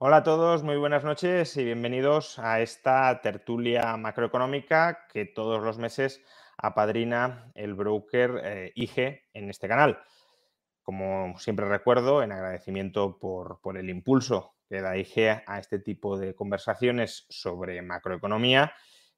Hola a todos, muy buenas noches y bienvenidos a esta tertulia macroeconómica que todos los meses apadrina el broker eh, IG en este canal. Como siempre recuerdo, en agradecimiento por, el impulso que da IG a este tipo de conversaciones sobre macroeconomía,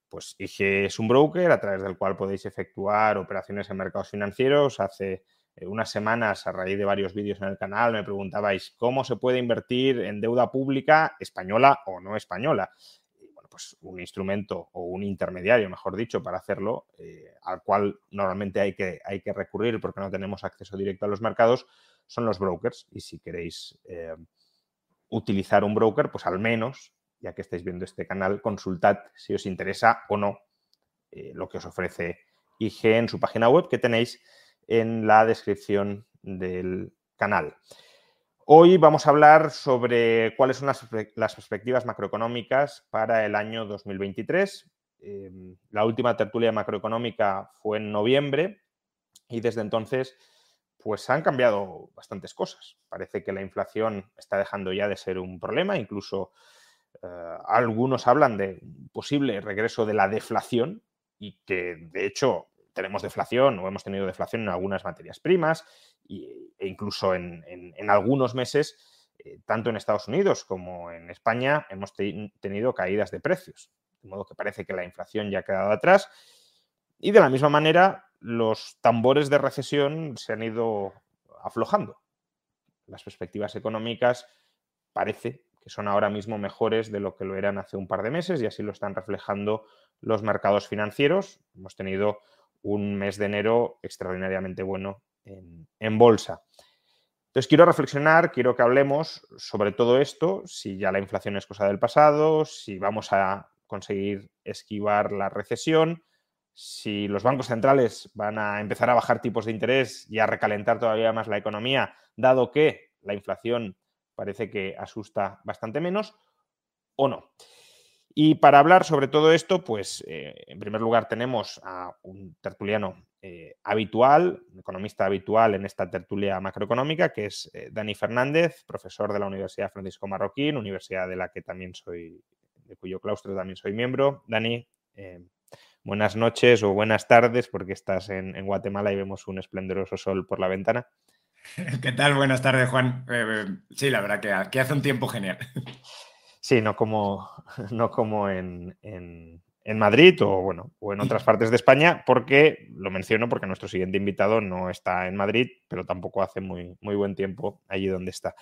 pues IG es un broker a través del cual podéis efectuar operaciones en mercados financieros. Hace unas semanas, a raíz de varios vídeos en el canal, me preguntabais cómo se puede invertir en deuda pública española o no española pues, un instrumento o un intermediario, mejor dicho, para hacerlo, eh, al cual normalmente hay que, hay que recurrir porque no tenemos acceso directo a los mercados, son los brokers. Y si queréis eh, utilizar un broker, pues al menos, ya que estáis viendo este canal, consultad si os interesa o no eh, lo que os ofrece IG en su página web que tenéis en la descripción del canal. Hoy vamos a hablar sobre cuáles son las, perspectivas macroeconómicas para el año 2023. Em, la última tertulia macroeconómica fue en noviembre y desde entonces pues han cambiado bastantes cosas. Parece que la inflación está dejando ya de ser un problema, incluso eh, algunos hablan de posible regreso de la deflación y que de hecho tenemos deflación o hemos tenido deflación en algunas materias primas e incluso en, algunos meses, eh, tanto en Estados Unidos como en España, hemos tenido caídas de precios. De modo que parece que la inflación ya ha quedado atrás. Y de la misma manera, los tambores de recesión se han ido aflojando. Las perspectivas económicas parece que son ahora mismo mejores de lo que lo eran hace un par de meses y así lo están reflejando los mercados financieros. Hemos tenido un mes de enero extraordinariamente bueno en, bolsa. Entonces quiero reflexionar, quiero que hablemos sobre todo esto, si ya la inflación es cosa del pasado, si vamos a conseguir esquivar la recesión, si los bancos centrales van a empezar a bajar tipos de interés y a recalentar todavía más la economía, dado que la inflación parece que asusta bastante menos, o no. Y para hablar sobre todo esto, pues eh, en primer lugar tenemos a un tertuliano eh, habitual, un economista habitual en esta tertulia macroeconómica, que es eh, Dani Fernández, profesor de la Universidad Francisco Marroquín, universidad de la que también soy, de cuyo claustro también soy miembro. Dani, buenas noches o buenas tardes, porque estás en, Guatemala y vemos un esplendoroso sol por la ventana. ¿Qué tal? Buenas tardes, Juan. sí, la verdad que, que hace un tiempo genial. Sí, no como, no como en, Madrid o, bueno, o en otras partes de España, porque lo menciono porque nuestro siguiente invitado no está en Madrid, pero tampoco hace muy, muy buen tiempo allí donde está.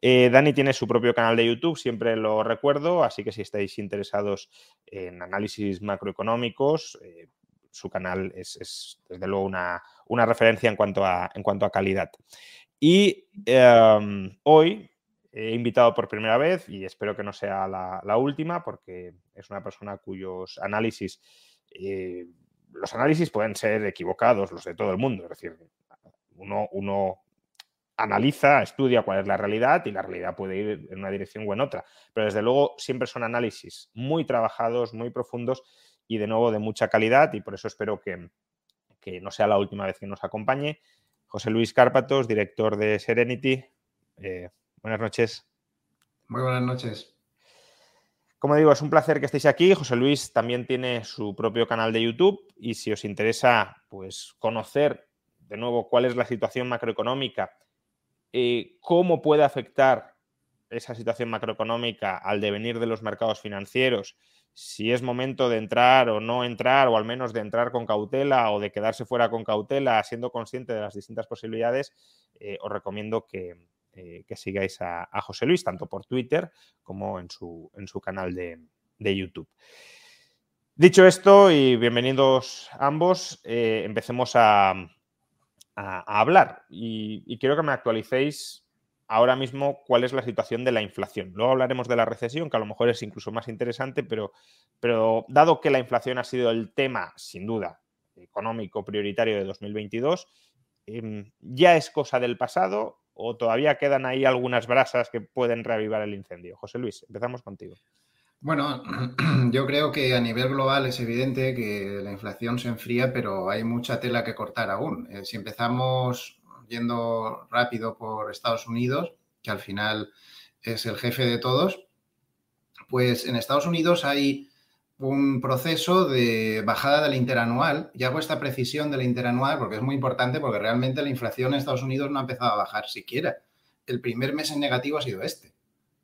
Eh, Dani tiene su propio canal de YouTube, siempre lo recuerdo, así que si estáis interesados en análisis macroeconómicos, eh, su canal es, desde luego una, referencia en cuanto a, en cuanto a calidad. Y em, hoy he invitado por primera vez y espero que no sea la, última porque es una persona cuyos análisis, eh, los análisis pueden ser equivocados, los de todo el mundo. Es decir, uno, analiza, estudia cuál es la realidad y la realidad puede ir en una dirección o en otra. Pero desde luego siempre son análisis muy trabajados, muy profundos y de nuevo de mucha calidad y por eso espero que, no sea la última vez que nos acompañe. José Luis Cárpatos, director de Serenity. Eh, Buenas noches. Muy buenas noches. Como digo, es un placer que estéis aquí. José Luis también tiene su propio canal de YouTube y si os interesa pues, conocer de nuevo cuál es la situación macroeconómica, eh, cómo puede afectar esa situación macroeconómica al devenir de los mercados financieros, si es momento de entrar o no entrar, o al menos de entrar con cautela o de quedarse fuera con cautela, siendo consciente de las distintas posibilidades, eh, os recomiendo que, eh, que sigáis a, José Luis, tanto por Twitter como en su, en su canal de, YouTube. Dicho esto, y bienvenidos ambos, eh, empecemos a, hablar. Y, quiero que me actualicéis ahora mismo cuál es la situación de la inflación. Luego hablaremos de la recesión, que a lo mejor es incluso más interesante, pero, pero dado que la inflación ha sido el tema, sin duda, económico prioritario de 2022, em, ¿ya es cosa del pasado o todavía quedan ahí algunas brasas que pueden reavivar el incendio? José Luis, empezamos contigo. Bueno, yo creo que a nivel global es evidente que la inflación se enfría, pero hay mucha tela que cortar aún. Eh, si empezamos yendo rápido por Estados Unidos, que al final es el jefe de todos, pues en Estados Unidos hay un proceso de bajada del interanual. Y hago esta precisión del interanual porque es muy importante porque realmente la inflación en Estados Unidos no ha empezado a bajar siquiera. El primer mes en negativo ha sido este,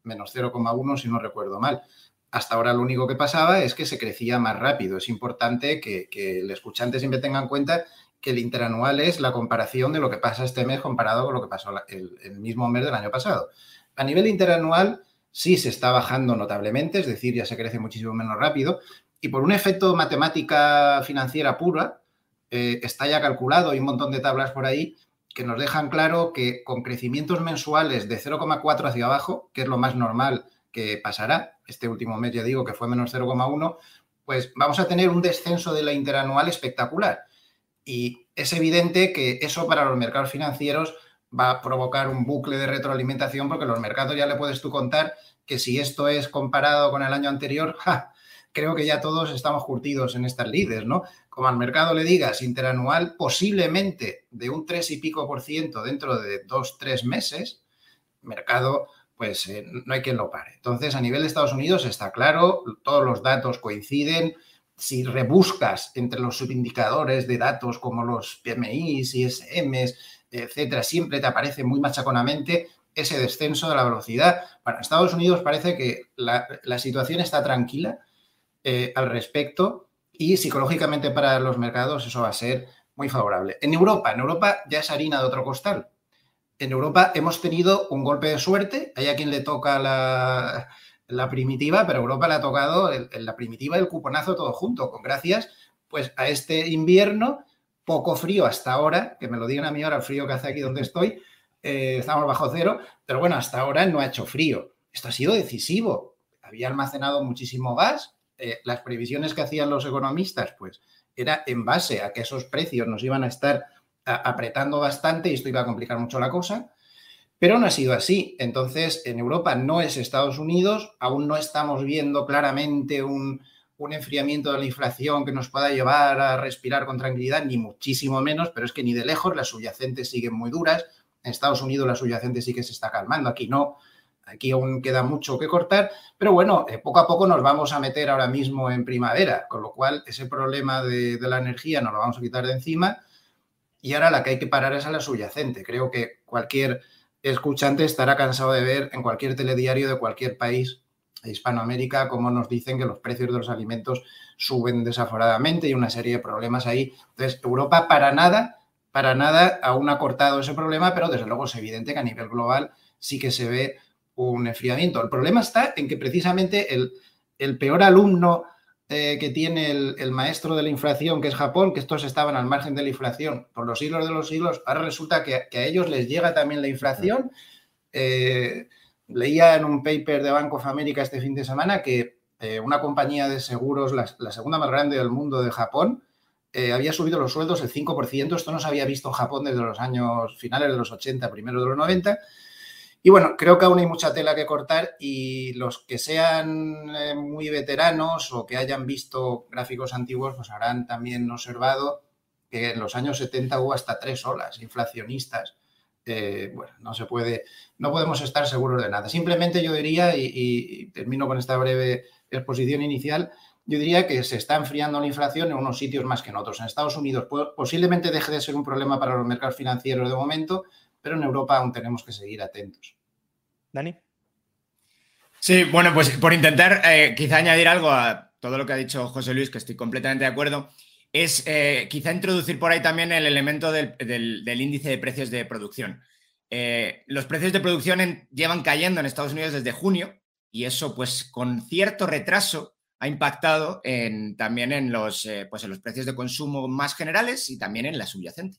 menos 0,1 si no recuerdo mal. Hasta ahora lo único que pasaba es que se crecía más rápido. Es importante que, el escuchante siempre tenga en cuenta que el interanual es la comparación de lo que pasa este mes comparado con lo que pasó el, mismo mes del año pasado. A nivel interanual sí se está bajando notablemente, es decir, ya se crece muchísimo menos rápido y por un efecto matemática financiera pura eh, está ya calculado, hay un montón de tablas por ahí que nos dejan claro que con crecimientos mensuales de 0,4 hacia abajo, que es lo más normal que pasará, este último mes ya digo que fue menos 0,1, pues vamos a tener un descenso de la interanual espectacular. Y es evidente que eso para los mercados financieros va a provocar un bucle de retroalimentación porque los mercados ya le puedes tú contar que si esto es comparado con el año anterior, creo que ya todos estamos curtidos en estas lides, ¿no? Como al mercado le digas interanual, posiblemente de un 3 y pico por ciento dentro de dos, tres meses, mercado, pues eh, no hay quien lo pare. Entonces, a nivel de Estados Unidos está claro, todos los datos coinciden, si rebuscas entre los subindicadores de datos como los PMIs, ISMs, etcétera, siempre te aparece muy machaconamente ese descenso de la velocidad. Para Estados Unidos parece que la, situación está tranquila eh, al respecto y psicológicamente para los mercados eso va a ser muy favorable. En Europa, en Europa ya es harina de otro costal. En Europa hemos tenido un golpe de suerte, hay a quien le toca la, la primitiva, pero Europa le ha tocado la primitiva y el cuponazo todo junto, con gracias pues a este invierno poco frío hasta ahora, que me lo digan a mí ahora frío que hace aquí donde estoy, eh, estamos bajo cero, pero bueno, hasta ahora no ha hecho frío. Esto ha sido decisivo. Había almacenado muchísimo gas. Eh, las previsiones que hacían los economistas, pues era en base a que esos precios nos iban a estar apretando bastante y esto iba a complicar mucho la cosa. Pero no ha sido así. Entonces, en Europa no es Estados Unidos, aún no estamos viendo claramente un, enfriamiento de la inflación que nos pueda llevar a respirar con tranquilidad, ni muchísimo menos, pero es que ni de lejos las subyacentes siguen muy duras. En Estados Unidos la subyacente sí que se está calmando, aquí no. Aquí aún queda mucho que cortar, pero bueno, eh, poco a poco nos vamos a meter ahora mismo en primavera, con lo cual ese problema de, de la energía nos lo vamos a quitar de encima y ahora la que hay que parar es a la subyacente. Creo que cualquier escuchante estará cansado de ver en cualquier telediario de cualquier país Hispanoamérica cómo nos dicen que los precios de los alimentos suben desaforadamente y una serie de problemas ahí. Entonces, Europa para nada, para nada aún ha cortado ese problema, pero desde luego es evidente que a nivel global sí que se ve un enfriamiento. El problema está en que precisamente el, el peor alumno eh, que tiene el, maestro de la inflación, que es Japón, que estos estaban al margen de la inflación por los siglos de los siglos, ahora resulta que, a ellos les llega también la inflación. Eh, leía en un paper de Bank of America este fin de semana que eh, una compañía de seguros, la, segunda más grande del mundo de Japón, había subido los sueldos el 5%. Esto no se había visto en Japón desde los años finales de los 80, primero de los 90. Y bueno, creo que aún hay mucha tela que cortar y los que sean eh, muy veteranos o que hayan visto gráficos antiguos, pues habrán también observado que en los años 70 hubo hasta tres olas inflacionistas. Eh, bueno, no se puede, no podemos estar seguros de nada. Simplemente yo diría, y, termino con esta breve exposición inicial, yo diría que se está enfriando la inflación en unos sitios más que en otros. En Estados Unidos posiblemente deje de ser un problema para los mercados financieros de momento, pero en Europa aún tenemos que seguir atentos. Dani. Sí, bueno, pues por intentar eh, quizá añadir algo a todo lo que ha dicho José Luis, que estoy completamente de acuerdo, es eh, quizá introducir por ahí también el elemento del, índice de precios de producción. Eh, los precios de producción llevan cayendo en Estados Unidos desde junio y eso pues con cierto retraso ha impactado en, también en los, pues, en los precios de consumo más generales y también en la subyacente.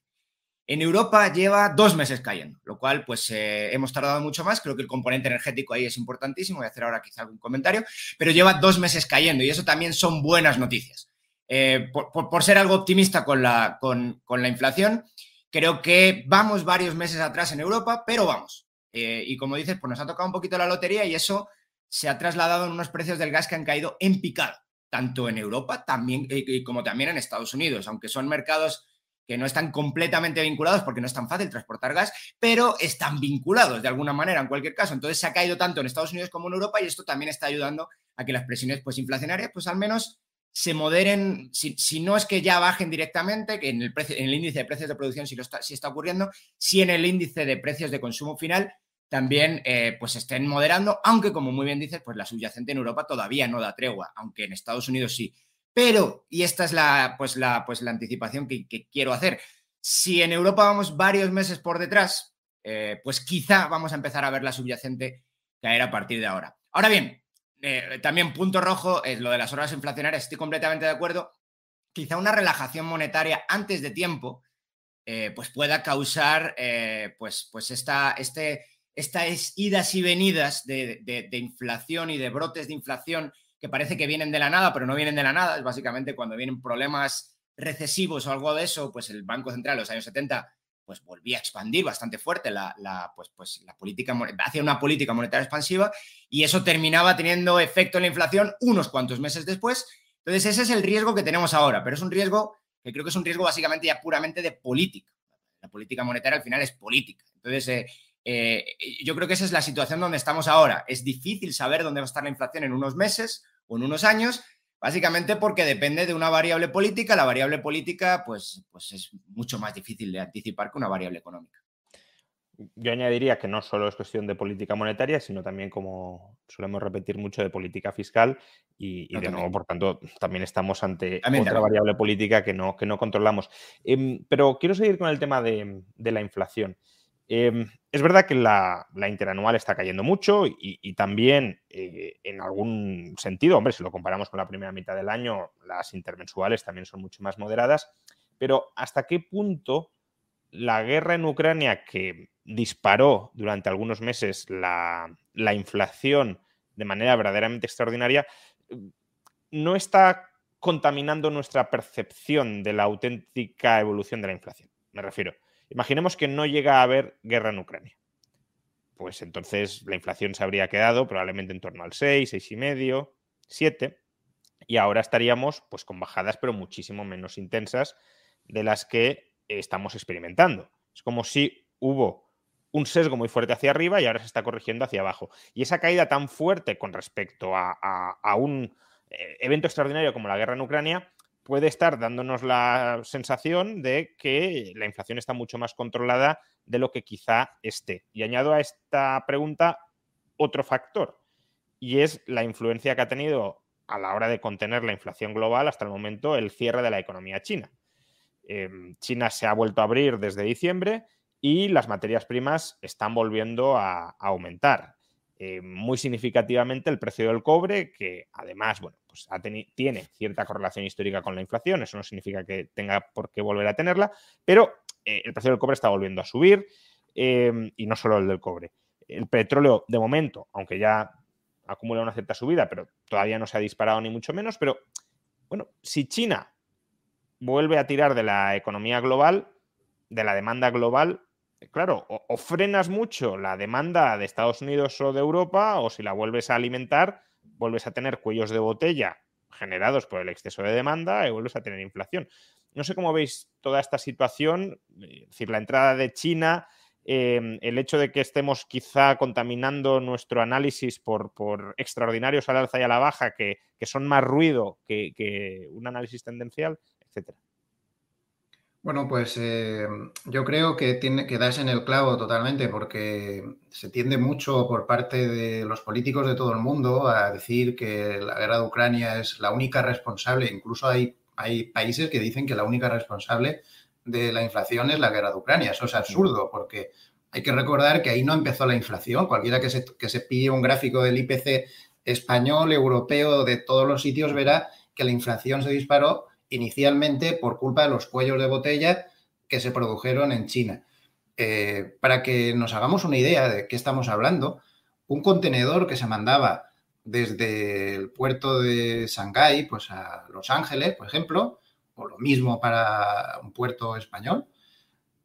En Europa lleva dos meses cayendo, lo cual pues eh, hemos tardado mucho más. Creo que el componente energético ahí es importantísimo. Voy a hacer ahora quizá algún comentario, pero lleva dos meses cayendo y eso también son buenas noticias. Eh, por, ser algo optimista con la, con, la, inflación, creo que vamos varios meses atrás en Europa, pero vamos. Eh, y como dices, pues nos ha tocado un poquito la lotería y eso se ha trasladado en unos precios del gas que han caído en picado, tanto en Europa también, como también en Estados Unidos, aunque son mercados que no están completamente vinculados porque no es tan fácil transportar gas, pero están vinculados de alguna manera en cualquier caso. Entonces se ha caído tanto en Estados Unidos como en Europa y esto también está ayudando a que las presiones pues, inflacionarias pues al menos se moderen, si, no es que ya bajen directamente, que en el, en el índice de precios de producción sí, lo está, está ocurriendo, si en el índice de precios de consumo final también eh, pues estén moderando, aunque como muy bien dices, pues la subyacente en Europa todavía no da tregua, aunque en Estados Unidos sí. Pero, y esta es la, pues la, pues la anticipación que, quiero hacer, si en Europa vamos varios meses por detrás, eh, pues quizá vamos a empezar a ver la subyacente caer a partir de ahora. Ahora bien, eh, también punto rojo es lo de las horas inflacionarias, estoy completamente de acuerdo. Quizá una relajación monetaria antes de tiempo, eh, pues pueda causar pues, pues esta, este, estas idas y venidas de inflación y de brotes de inflación que parece que vienen de la nada, pero no vienen de la nada. Es básicamente cuando vienen problemas recesivos o algo de eso, pues el Banco Central en los años 70 pues volvía a expandir bastante fuerte la, pues, pues la política, hacia una política monetaria expansiva y eso terminaba teniendo efecto en la inflación unos cuantos meses después. Entonces ese es el riesgo que tenemos ahora, pero es un riesgo que creo que es un riesgo básicamente ya puramente de política. La política monetaria al final es política. Entonces, eh, eh, yo creo que esa es la situación donde estamos ahora. Es difícil saber dónde va a estar la inflación en unos meses o en unos años, básicamente porque depende de una variable política. La variable política, pues, pues es mucho más difícil de anticipar que una variable económica. Yo añadiría que no solo es cuestión de política monetaria, sino también, como solemos repetir mucho, de política fiscal y, de nuevo, por tanto, también estamos ante otra variable política que no, que no controlamos. Em, pero quiero seguir con el tema de la inflación. Em, es verdad que la, interanual está cayendo mucho y, también eh, en algún sentido, hombre, si lo comparamos con la primera mitad del año, las intermensuales también son mucho más moderadas, pero ¿hasta qué punto la guerra en Ucrania que disparó durante algunos meses la, la inflación de manera verdaderamente extraordinaria, no está contaminando nuestra percepción de la auténtica evolución de la inflación? Me refiero. Imaginemos que no llega a haber guerra en Ucrania. Pues entonces la inflación se habría quedado probablemente en torno al 6, 6,5, 7. Y ahora estaríamos pues con bajadas pero muchísimo menos intensas de las que estamos experimentando. Es como si hubo un sesgo muy fuerte hacia arriba y ahora se está corrigiendo hacia abajo. Y esa caída tan fuerte con respecto a un eh, evento extraordinario como la guerra en Ucrania puede estar dándonos la sensación de que la inflación está mucho más controlada de lo que quizá esté. Y añado a esta pregunta otro factor, y es la influencia que ha tenido a la hora de contener la inflación global hasta el momento el cierre de la economía china. Em, china se ha vuelto a abrir desde diciembre y las materias primas están volviendo a aumentar. Eh, muy significativamente el precio del cobre, que además, bueno, pues tiene cierta correlación histórica con la inflación, eso no significa que tenga por qué volver a tenerla, pero eh, el precio del cobre está volviendo a subir em, y no solo el del cobre. El petróleo, de momento, aunque ya acumula una cierta subida, pero todavía no se ha disparado ni mucho menos, pero bueno, si China vuelve a tirar de la economía global, de la demanda global, claro, o, frenas mucho la demanda de Estados Unidos o de Europa, o si la vuelves a alimentar, vuelves a tener cuellos de botella generados por el exceso de demanda y vuelves a tener inflación. No sé cómo veis toda esta situación, es decir, la entrada de China, em, el hecho de que estemos quizá contaminando nuestro análisis por, extraordinarios al alza y a la baja, que, son más ruido que, que un análisis tendencial, etcétera. Bueno, pues eh, yo creo que, tiene, que das en el clavo totalmente porque se tiende mucho por parte de los políticos de todo el mundo a decir que la guerra de Ucrania es la única responsable. Incluso hay, hay países que dicen que la única responsable de la inflación es la guerra de Ucrania. Eso es absurdo porque hay que recordar que ahí no empezó la inflación. Cualquiera que se, que se pille un gráfico del IPC español, europeo, de todos los sitios, verá que la inflación se disparó inicialmente por culpa de los cuellos de botella que se produjeron en China. Eh, para que nos hagamos una idea de qué estamos hablando, un contenedor que se mandaba desde el puerto de Shanghái pues a Los Ángeles, por ejemplo, o lo mismo para un puerto español,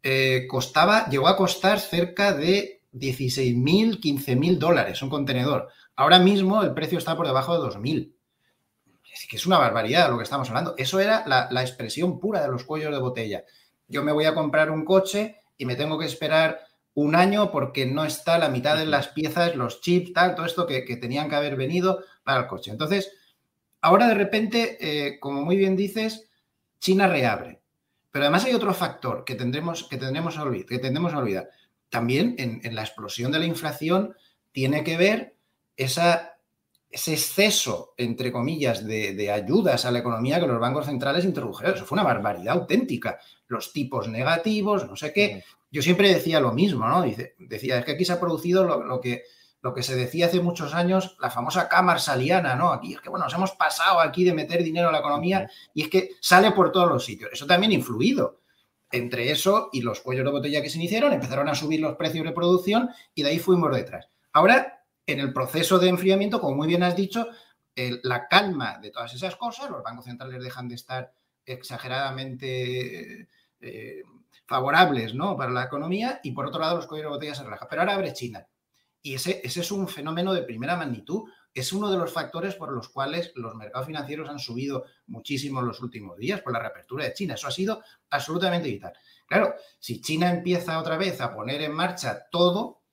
eh, costaba, llegó a costar cerca de 16.000, 15.000 dólares un contenedor. Ahora mismo el precio está por debajo de 2.000. Es que es una barbaridad lo que estamos hablando. Eso era la, la expresión pura de los cuellos de botella. Yo me voy a comprar un coche y me tengo que esperar un año porque no está la mitad de las piezas, los chips, tal, todo esto que, tenían que haber venido para el coche. Entonces, ahora de repente, eh, como muy bien dices, China reabre. Pero además hay otro factor que tendremos, que tendremos, a, olvidar, que tendremos a olvidar. También en, en, la explosión de la inflación tiene que ver esa ese exceso, entre comillas, de, ayudas a la economía que los bancos centrales introdujeron. Eso fue una barbaridad auténtica. Los tipos negativos, no sé qué. Yo siempre decía lo mismo, ¿no? decía, es que aquí se ha producido lo, que, lo que se decía hace muchos años, la famosa cámara saliana, ¿no? Aquí es que, bueno, nos hemos pasado aquí de meter dinero a la economía y es que sale por todos los sitios. Eso también ha influido. Entre eso y los cuellos de botella que se iniciaron, empezaron a subir los precios de producción y de ahí fuimos detrás. Ahora en el proceso de enfriamiento, como muy bien has dicho, la calma de todas esas cosas, los bancos centrales dejan de estar exageradamente eh, favorables ¿no? para la economía y por otro lado los cuellos de botella se relajan. Pero ahora abre China. Y ese, ese es un fenómeno de primera magnitud. Es uno de los factores por los cuales los mercados financieros han subido muchísimo en los últimos días por la reapertura de China. Eso ha sido absolutamente vital. Claro, si China empieza otra vez a poner en marcha todo,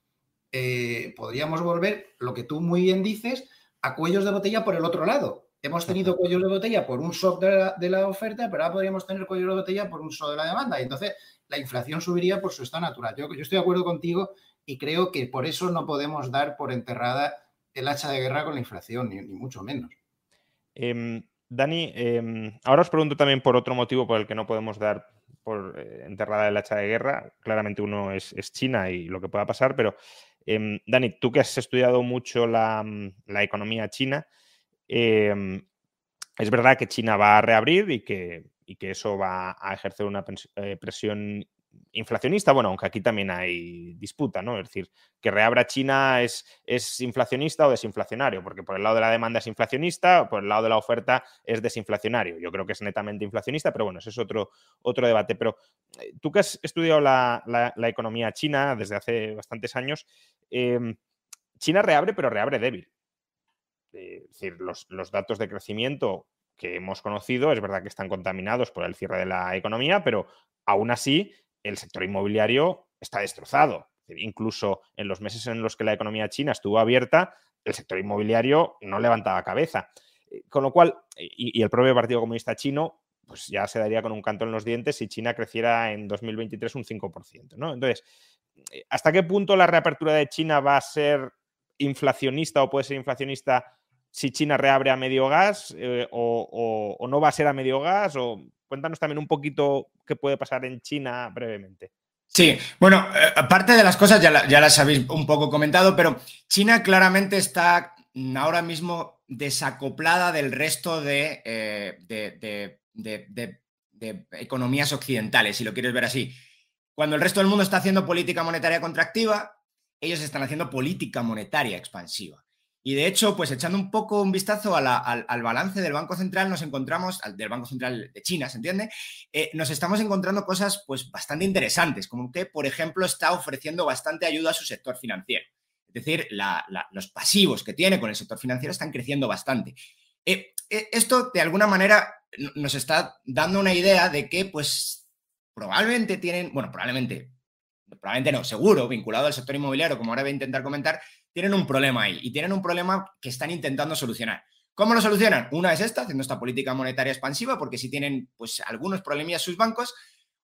eh, podríamos volver, lo que tú muy bien dices, a cuellos de botella por el otro lado. Hemos tenido cuellos de botella por un shock de la, oferta, pero ahora podríamos tener cuellos de botella por un shock de la demanda. Y entonces la inflación subiría por su estado natural. Yo, yo estoy de acuerdo contigo y creo que por eso no podemos dar por enterrada el hacha de guerra con la inflación, ni, mucho menos. Em, Dani, em, ahora os pregunto también por otro motivo por el que no podemos dar por eh, enterrada el hacha de guerra. Claramente uno es, es China y lo que pueda pasar, pero Em, Dani, tú que has estudiado mucho la, mm, economía china, em, es verdad que China va a reabrir y que, que eso va a ejercer una eh, presión inflacionista, bueno, aunque aquí también hay disputa, ¿no? Es decir, que reabra China es, es, inflacionista o desinflacionario, porque por el lado de la demanda es inflacionista, por el lado de la oferta es desinflacionario. Yo creo que es netamente inflacionista, pero bueno, ese es otro, otro debate. Pero eh, tú que has estudiado la, economía china desde hace bastantes años, em, China reabre, pero reabre débil. Eh, es decir, los, los datos de crecimiento que hemos conocido, es verdad que están contaminados por el cierre de la economía, pero aún así el sector inmobiliario está destrozado. Incluso en los meses en los que la economía china estuvo abierta, el sector inmobiliario no levantaba cabeza. Eh, con lo cual, y, el propio Partido Comunista Chino, pues ya se daría con un canto en los dientes si China creciera en 2023 un 5%. ¿no? Entonces, eh, ¿hasta qué punto la reapertura de China va a ser inflacionista o puede ser inflacionista si China reabre a medio gas eh, o, no va a ser a medio gas? O cuéntanos también un poquito qué puede pasar en China brevemente. Sí, bueno, eh, aparte de las cosas ya, las habéis un poco comentado, pero China claramente está ahora mismo desacoplada del resto eh, de, economías occidentales, si lo quieres ver así. Cuando el resto del mundo está haciendo política monetaria contractiva, ellos están haciendo política monetaria expansiva. Y de hecho, pues echando un poco un vistazo al, balance del Banco Central, nos encontramos, del Banco Central de China, ¿se entiende? Eh, nos estamos encontrando cosas pues bastante interesantes, como que, por ejemplo, está ofreciendo bastante ayuda a su sector financiero. Es decir, los pasivos que tiene con el sector financiero están creciendo bastante. Eh, eh, esto, de alguna manera, nos está dando una idea de que, pues, probablemente tienen, bueno, probablemente, probablemente no, seguro, vinculado al sector inmobiliario, como ahora voy a intentar comentar, tienen un problema ahí y tienen un problema que están intentando solucionar. ¿Cómo lo solucionan? Una es esta, haciendo esta política monetaria expansiva, porque si tienen pues algunos problemillas sus bancos.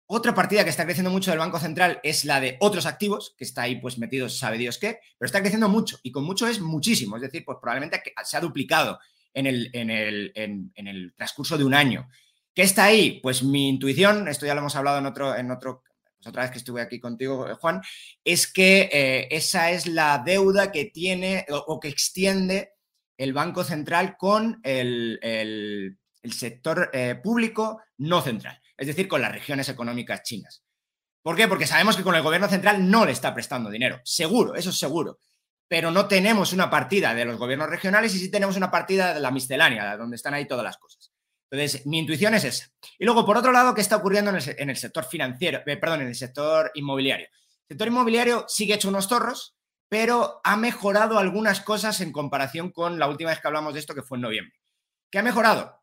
Otra partida que está creciendo mucho del Banco Central es la de otros activos, que está ahí pues metidos, sabe Dios qué, pero está creciendo mucho y con mucho es muchísimo, es decir, pues probablemente se ha duplicado en el, en el, en, el transcurso de un año. ¿Qué está ahí? Pues mi intuición, esto ya lo hemos hablado en otro, en otro otra vez que estuve aquí contigo, Juan, es que eh, esa es la deuda que tiene o, que extiende el Banco Central con el, sector eh, público no central, es decir, con las regiones económicas chinas. ¿Por qué? Porque sabemos que con el gobierno central no le está prestando dinero, seguro, eso es seguro. Pero no tenemos una partida de los gobiernos regionales y sí tenemos una partida de la miscelánea, donde están ahí todas las cosas. Entonces, mi intuición es esa. Y luego, por otro lado, ¿qué está ocurriendo en el, sector financiero? Eh, perdón, en el sector inmobiliario. El sector inmobiliario sigue hecho unos torros, pero ha mejorado algunas cosas en comparación con la última vez que hablamos de esto, que fue en noviembre. ¿Qué ha mejorado?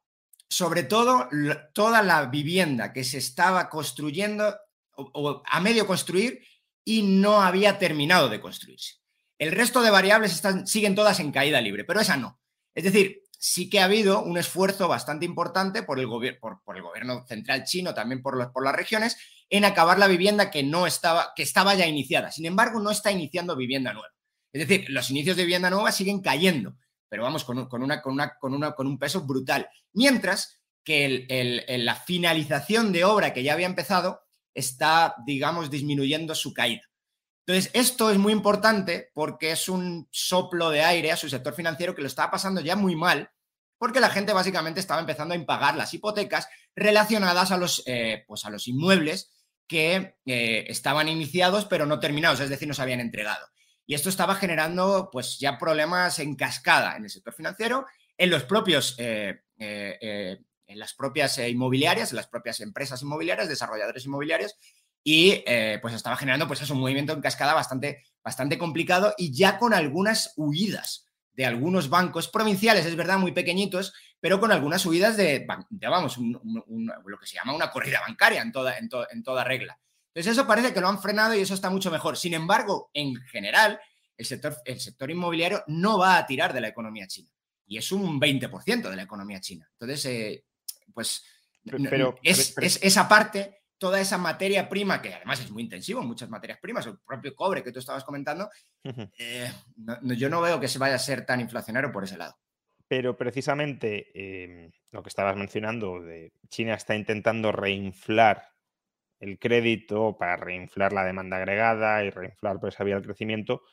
Sobre todo, toda la vivienda que se estaba construyendo o, a medio construir y no había terminado de construirse. El resto de variables siguen todas en caída libre, pero esa no. Es decir, sí que ha habido un esfuerzo bastante importante por el, por, el gobierno central chino, también por, por las regiones, en acabar la vivienda que no estaba, que estaba ya iniciada. Sin embargo, no está iniciando vivienda nueva. Es decir, los inicios de vivienda nueva siguen cayendo, pero vamos con, con, una, con, una, con, una, con un peso brutal. Mientras que la finalización de obra que ya había empezado está, digamos, disminuyendo su caída. Entonces, esto es muy importante porque es un soplo de aire a su sector financiero que lo estaba pasando ya muy mal, porque la gente básicamente estaba empezando a impagar las hipotecas relacionadas a los, eh, pues a los inmuebles que eh, estaban iniciados pero no terminados, es decir, no se habían entregado. Y esto estaba generando pues ya problemas en cascada en el sector financiero, en los propios eh, en las propias inmobiliarias, en las propias empresas inmobiliarias, desarrolladores inmobiliarios, y eh, pues estaba generando pues un movimiento en cascada bastante, bastante complicado y ya con algunas huidas de algunos bancos provinciales, es verdad, muy pequeñitos, pero con algunas huidas de, vamos, lo que se llama una corrida bancaria en toda, en, en toda regla. Entonces eso parece que lo han frenado y eso está mucho mejor. Sin embargo, en general, el sector, el sector inmobiliario no va a tirar de la economía china y es un 20% de la economía china. Entonces, eh, pues pero, es, esa parte, toda esa materia prima, que además es muy intensivo, muchas materias primas, el propio cobre que tú estabas comentando, eh, yo no veo que se vaya a ser tan inflacionario por ese lado. Pero precisamente em, lo que estabas mencionando, de China está intentando reinflar el crédito para reinflar la demanda agregada y reinflar por esa vía el crecimiento,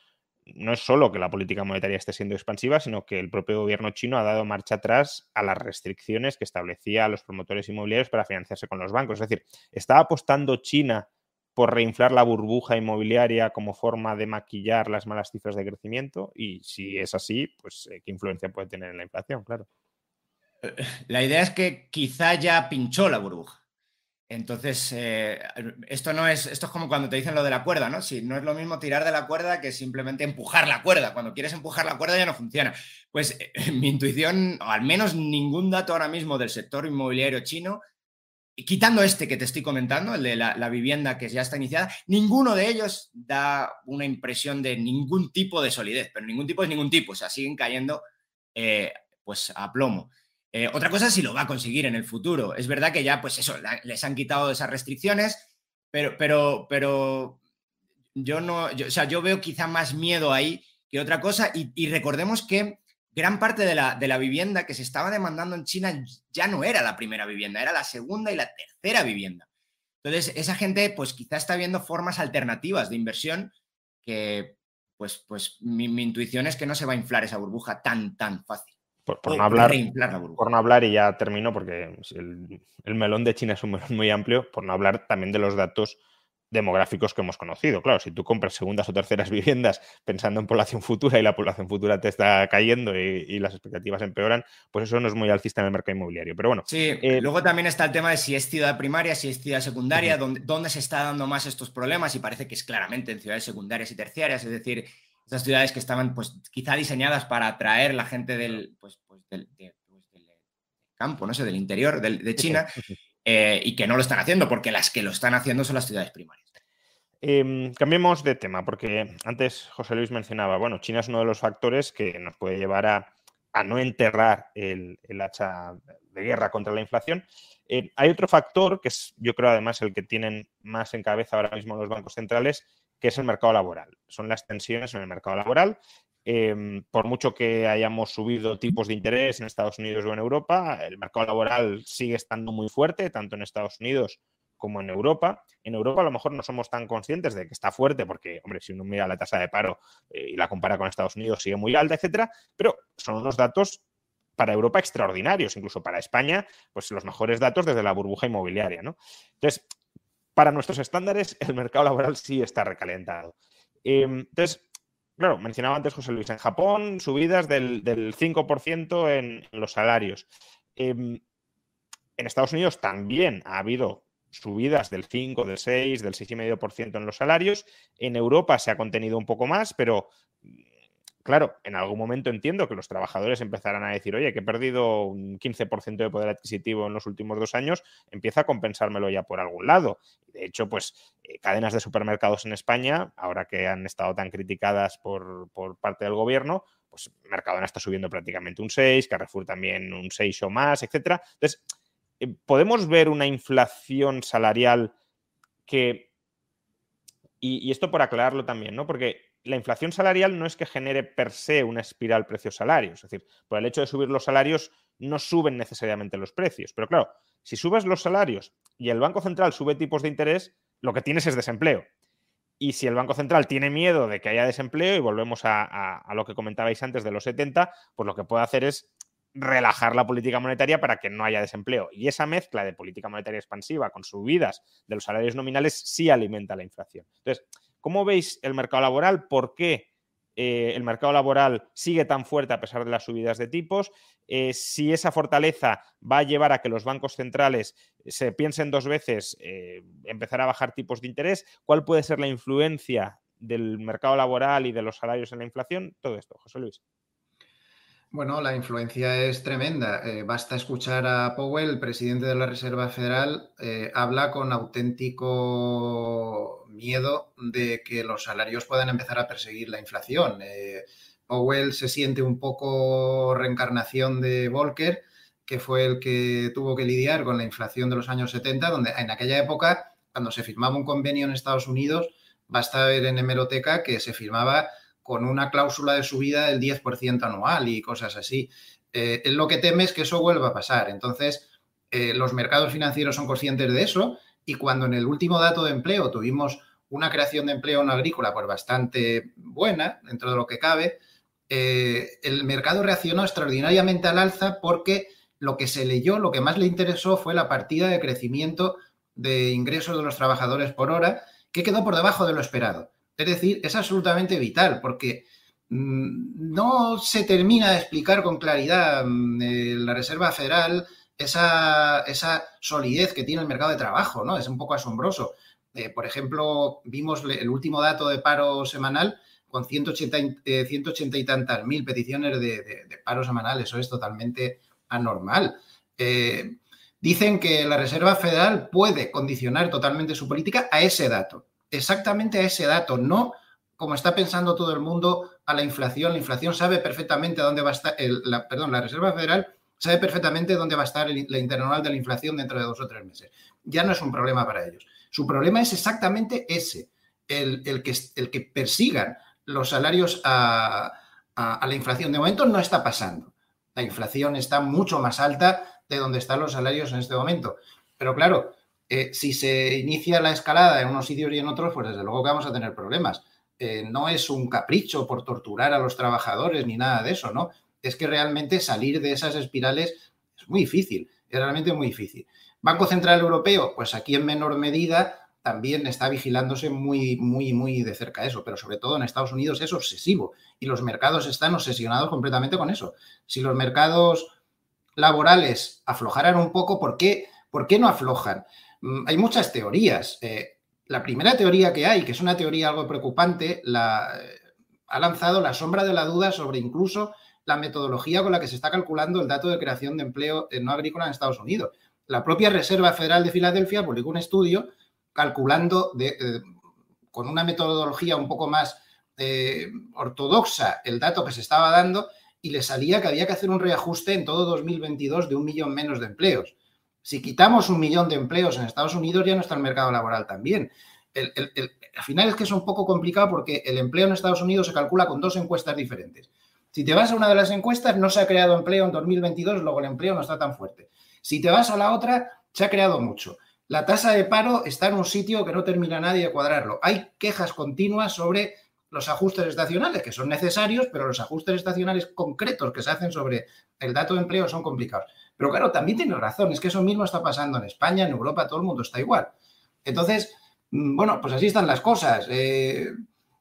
no es solo que la política monetaria esté siendo expansiva, sino que el propio gobierno chino ha dado marcha atrás a las restricciones que establecía a los promotores inmobiliarios para financiarse con los bancos. Es decir, ¿está apostando China por reinflar la burbuja inmobiliaria como forma de maquillar las malas cifras de crecimiento? Y si es así, pues eh, ¿qué influencia puede tener en la inflación? Claro. La idea es que quizá ya pinchó la burbuja. Entonces, eh, esto no es, esto es como cuando te dicen lo de la cuerda, ¿no? Si no es lo mismo tirar de la cuerda que simplemente empujar la cuerda. Cuando quieres empujar la cuerda ya no funciona. Pues eh, mi intuición, o al menos ningún dato ahora mismo del sector inmobiliario chino, quitando este que te estoy comentando, el de la, vivienda que ya está iniciada, ninguno de ellos da una impresión de ningún tipo de solidez, pero ningún tipo es ningún tipo, o sea, siguen cayendo eh, pues a plomo. Eh, otra cosa es si lo va a conseguir en el futuro. Es verdad que ya, pues eso, les han quitado esas restricciones, pero, pero, pero yo no, o sea, yo veo quizá más miedo ahí que otra cosa. Y, recordemos que gran parte de la, de la, vivienda que se estaba demandando en China ya no era la primera vivienda, era la segunda y la tercera vivienda. Entonces, esa gente, pues quizá está viendo formas alternativas de inversión que, pues, pues mi intuición es que no se va a inflar esa burbuja tan, tan fácil. Por, no hablar, por no hablar, y ya termino porque el, melón de China es un melón muy amplio, por no hablar también de los datos demográficos que hemos conocido. Claro, si tú compras segundas o terceras viviendas pensando en población futura y la población futura te está cayendo y, las expectativas empeoran, pues eso no es muy alcista en el mercado inmobiliario. Pero bueno. Sí, eh, luego también está el tema de si es ciudad primaria, si es ciudad secundaria, dónde se está dando más estos problemas y parece que es claramente en ciudades secundarias y terciarias, es decir, esas ciudades que estaban pues quizá diseñadas para atraer la gente del, pues, pues, del, pues, campo, no sé, del interior de China, eh, y que no lo están haciendo, porque las que lo están haciendo son las ciudades primarias. Em, cambiemos de tema, porque antes José Luis mencionaba, bueno, China es uno de los factores que nos puede llevar a, no enterrar el, hacha de guerra contra la inflación. Eh, hay otro factor que es, yo creo, además, el que tienen más en cabeza ahora mismo los bancos centrales, que es el mercado laboral. Son las tensiones en el mercado laboral. Em, por mucho que hayamos subido tipos de interés en Estados Unidos o en Europa, el mercado laboral sigue estando muy fuerte, tanto en Estados Unidos como en Europa. En Europa a lo mejor no somos tan conscientes de que está fuerte, porque, hombre, si uno mira la tasa de paro eh, y la compara con Estados Unidos, sigue muy alta, etcétera, pero son unos datos para Europa extraordinarios, incluso para España, pues los mejores datos desde la burbuja inmobiliaria, ¿no? Entonces, para nuestros estándares el mercado laboral sí está recalentado. Em, entonces, claro, mencionaba antes José Luis, en Japón subidas del, 5% en, los salarios. Em, en Estados Unidos también ha habido subidas del 5, del 6, del 6,5% en los salarios. En Europa se ha contenido un poco más, pero claro, en algún momento entiendo que los trabajadores empezarán a decir, oye, que he perdido un 15% de poder adquisitivo en los últimos dos años, empieza a compensármelo ya por algún lado. De hecho, pues eh, cadenas de supermercados en España, ahora que han estado tan criticadas por, por parte del gobierno, pues Mercadona está subiendo prácticamente un 6, Carrefour también un 6 o más, etcétera. Entonces, eh, ¿podemos ver una inflación salarial que... Y, y esto por aclararlo también, ¿no? Porque la inflación salarial no es que genere per se una espiral precios-salarios. Es decir, por el hecho de subir los salarios no suben necesariamente los precios. Pero claro, si subes los salarios y el Banco Central sube tipos de interés, lo que tienes es desempleo. Y si el Banco Central tiene miedo de que haya desempleo, y volvemos a, lo que comentabais antes de los 70, pues lo que puede hacer es relajar la política monetaria para que no haya desempleo. Y esa mezcla de política monetaria expansiva con subidas de los salarios nominales sí alimenta la inflación. Entonces, ¿Cómo veis el mercado laboral? ¿Por qué eh, el mercado laboral sigue tan fuerte a pesar de las subidas de tipos? Eh, si esa fortaleza va a llevar a que los bancos centrales se piensen dos veces eh, empezar a bajar tipos de interés, ¿cuál puede ser la influencia del mercado laboral y de los salarios en la inflación? Todo esto, José Luis. Bueno, la influencia es tremenda. Eh, basta escuchar a Powell, el presidente de la Reserva Federal, eh, habla con auténtico miedo de que los salarios puedan empezar a perseguir la inflación. Eh, Powell se siente un poco reencarnación de Volcker, que fue el que tuvo que lidiar con la inflación de los años 70, donde en aquella época, cuando se firmaba un convenio en Estados Unidos, basta ver en hemeroteca que se firmaba con una cláusula de subida del 10% anual y cosas así. Eh, lo que teme es que eso vuelva a pasar. Entonces, eh, los mercados financieros son conscientes de eso y cuando en el último dato de empleo tuvimos una creación de empleo en agrícola pues bastante buena, dentro de lo que cabe, eh, el mercado reaccionó extraordinariamente al alza porque lo que se leyó, lo que más le interesó fue la partida de crecimiento de ingresos de los trabajadores por hora, que quedó por debajo de lo esperado. Es decir, es absolutamente vital porque mm, no se termina de explicar con claridad mm, eh, la Reserva Federal esa, esa, solidez que tiene el mercado de trabajo, ¿no? Es un poco asombroso. Eh, por ejemplo, vimos el último dato de paro semanal con 180, 180 eh, y tantas mil peticiones de, paro semanal. Eso es totalmente anormal. dicen que la Reserva Federal puede condicionar totalmente su política a ese dato exactamente a ese dato, no como está pensando todo el mundo a la inflación. La inflación sabe perfectamente dónde va a estar, la, perdón, la Reserva Federal sabe perfectamente dónde va a estar la interanual de la inflación dentro de dos o tres meses. Ya no es un problema para ellos. Su problema es exactamente ese, el, que, el que persigan los salarios a la inflación. De momento no está pasando. La inflación está mucho más alta de donde están los salarios en este momento. Pero claro, eh, si se inicia la escalada en unos sitios y en otros, pues desde luego que vamos a tener problemas. Eh, no es un capricho por torturar a los trabajadores ni nada de eso, ¿no? Es que realmente salir de esas espirales es muy difícil, es realmente muy difícil. Banco Central Europeo, pues aquí en menor medida también está vigilándose muy, muy, muy de cerca eso, pero sobre todo en Estados Unidos es obsesivo y los mercados están obsesionados completamente con eso. Si los mercados laborales aflojaran un poco, ¿por qué, ¿por qué no aflojan? Mm, hay muchas teorías. Eh, la primera teoría que hay, que es una teoría algo preocupante, la, eh, ha lanzado la sombra de la duda sobre incluso la metodología con la que se está calculando el dato de creación de empleo no agrícola en Estados Unidos. La propia Reserva Federal de Filadelfia publicó un estudio calculando eh, con una metodología un poco más ortodoxa el dato que se estaba dando y le salía que había que hacer un reajuste en todo 2022 de un millón menos de empleos. Si quitamos un millón de empleos en Estados Unidos, ya no está el mercado laboral también. al final es que es un poco complicado porque el empleo en Estados Unidos se calcula con dos encuestas diferentes. Si te vas a una de las encuestas, no se ha creado empleo en 2022, luego el empleo no está tan fuerte. Si te vas a la otra, se ha creado mucho. La tasa de paro está en un sitio que no termina nadie de cuadrarlo. Hay quejas continuas sobre los ajustes estacionales, que son necesarios, pero los ajustes estacionales concretos que se hacen sobre el dato de empleo son complicados. Pero claro, también tiene razón, es que eso mismo está pasando en España, en Europa, todo el mundo está igual. Entonces, mm, bueno, pues así están las cosas. Eh,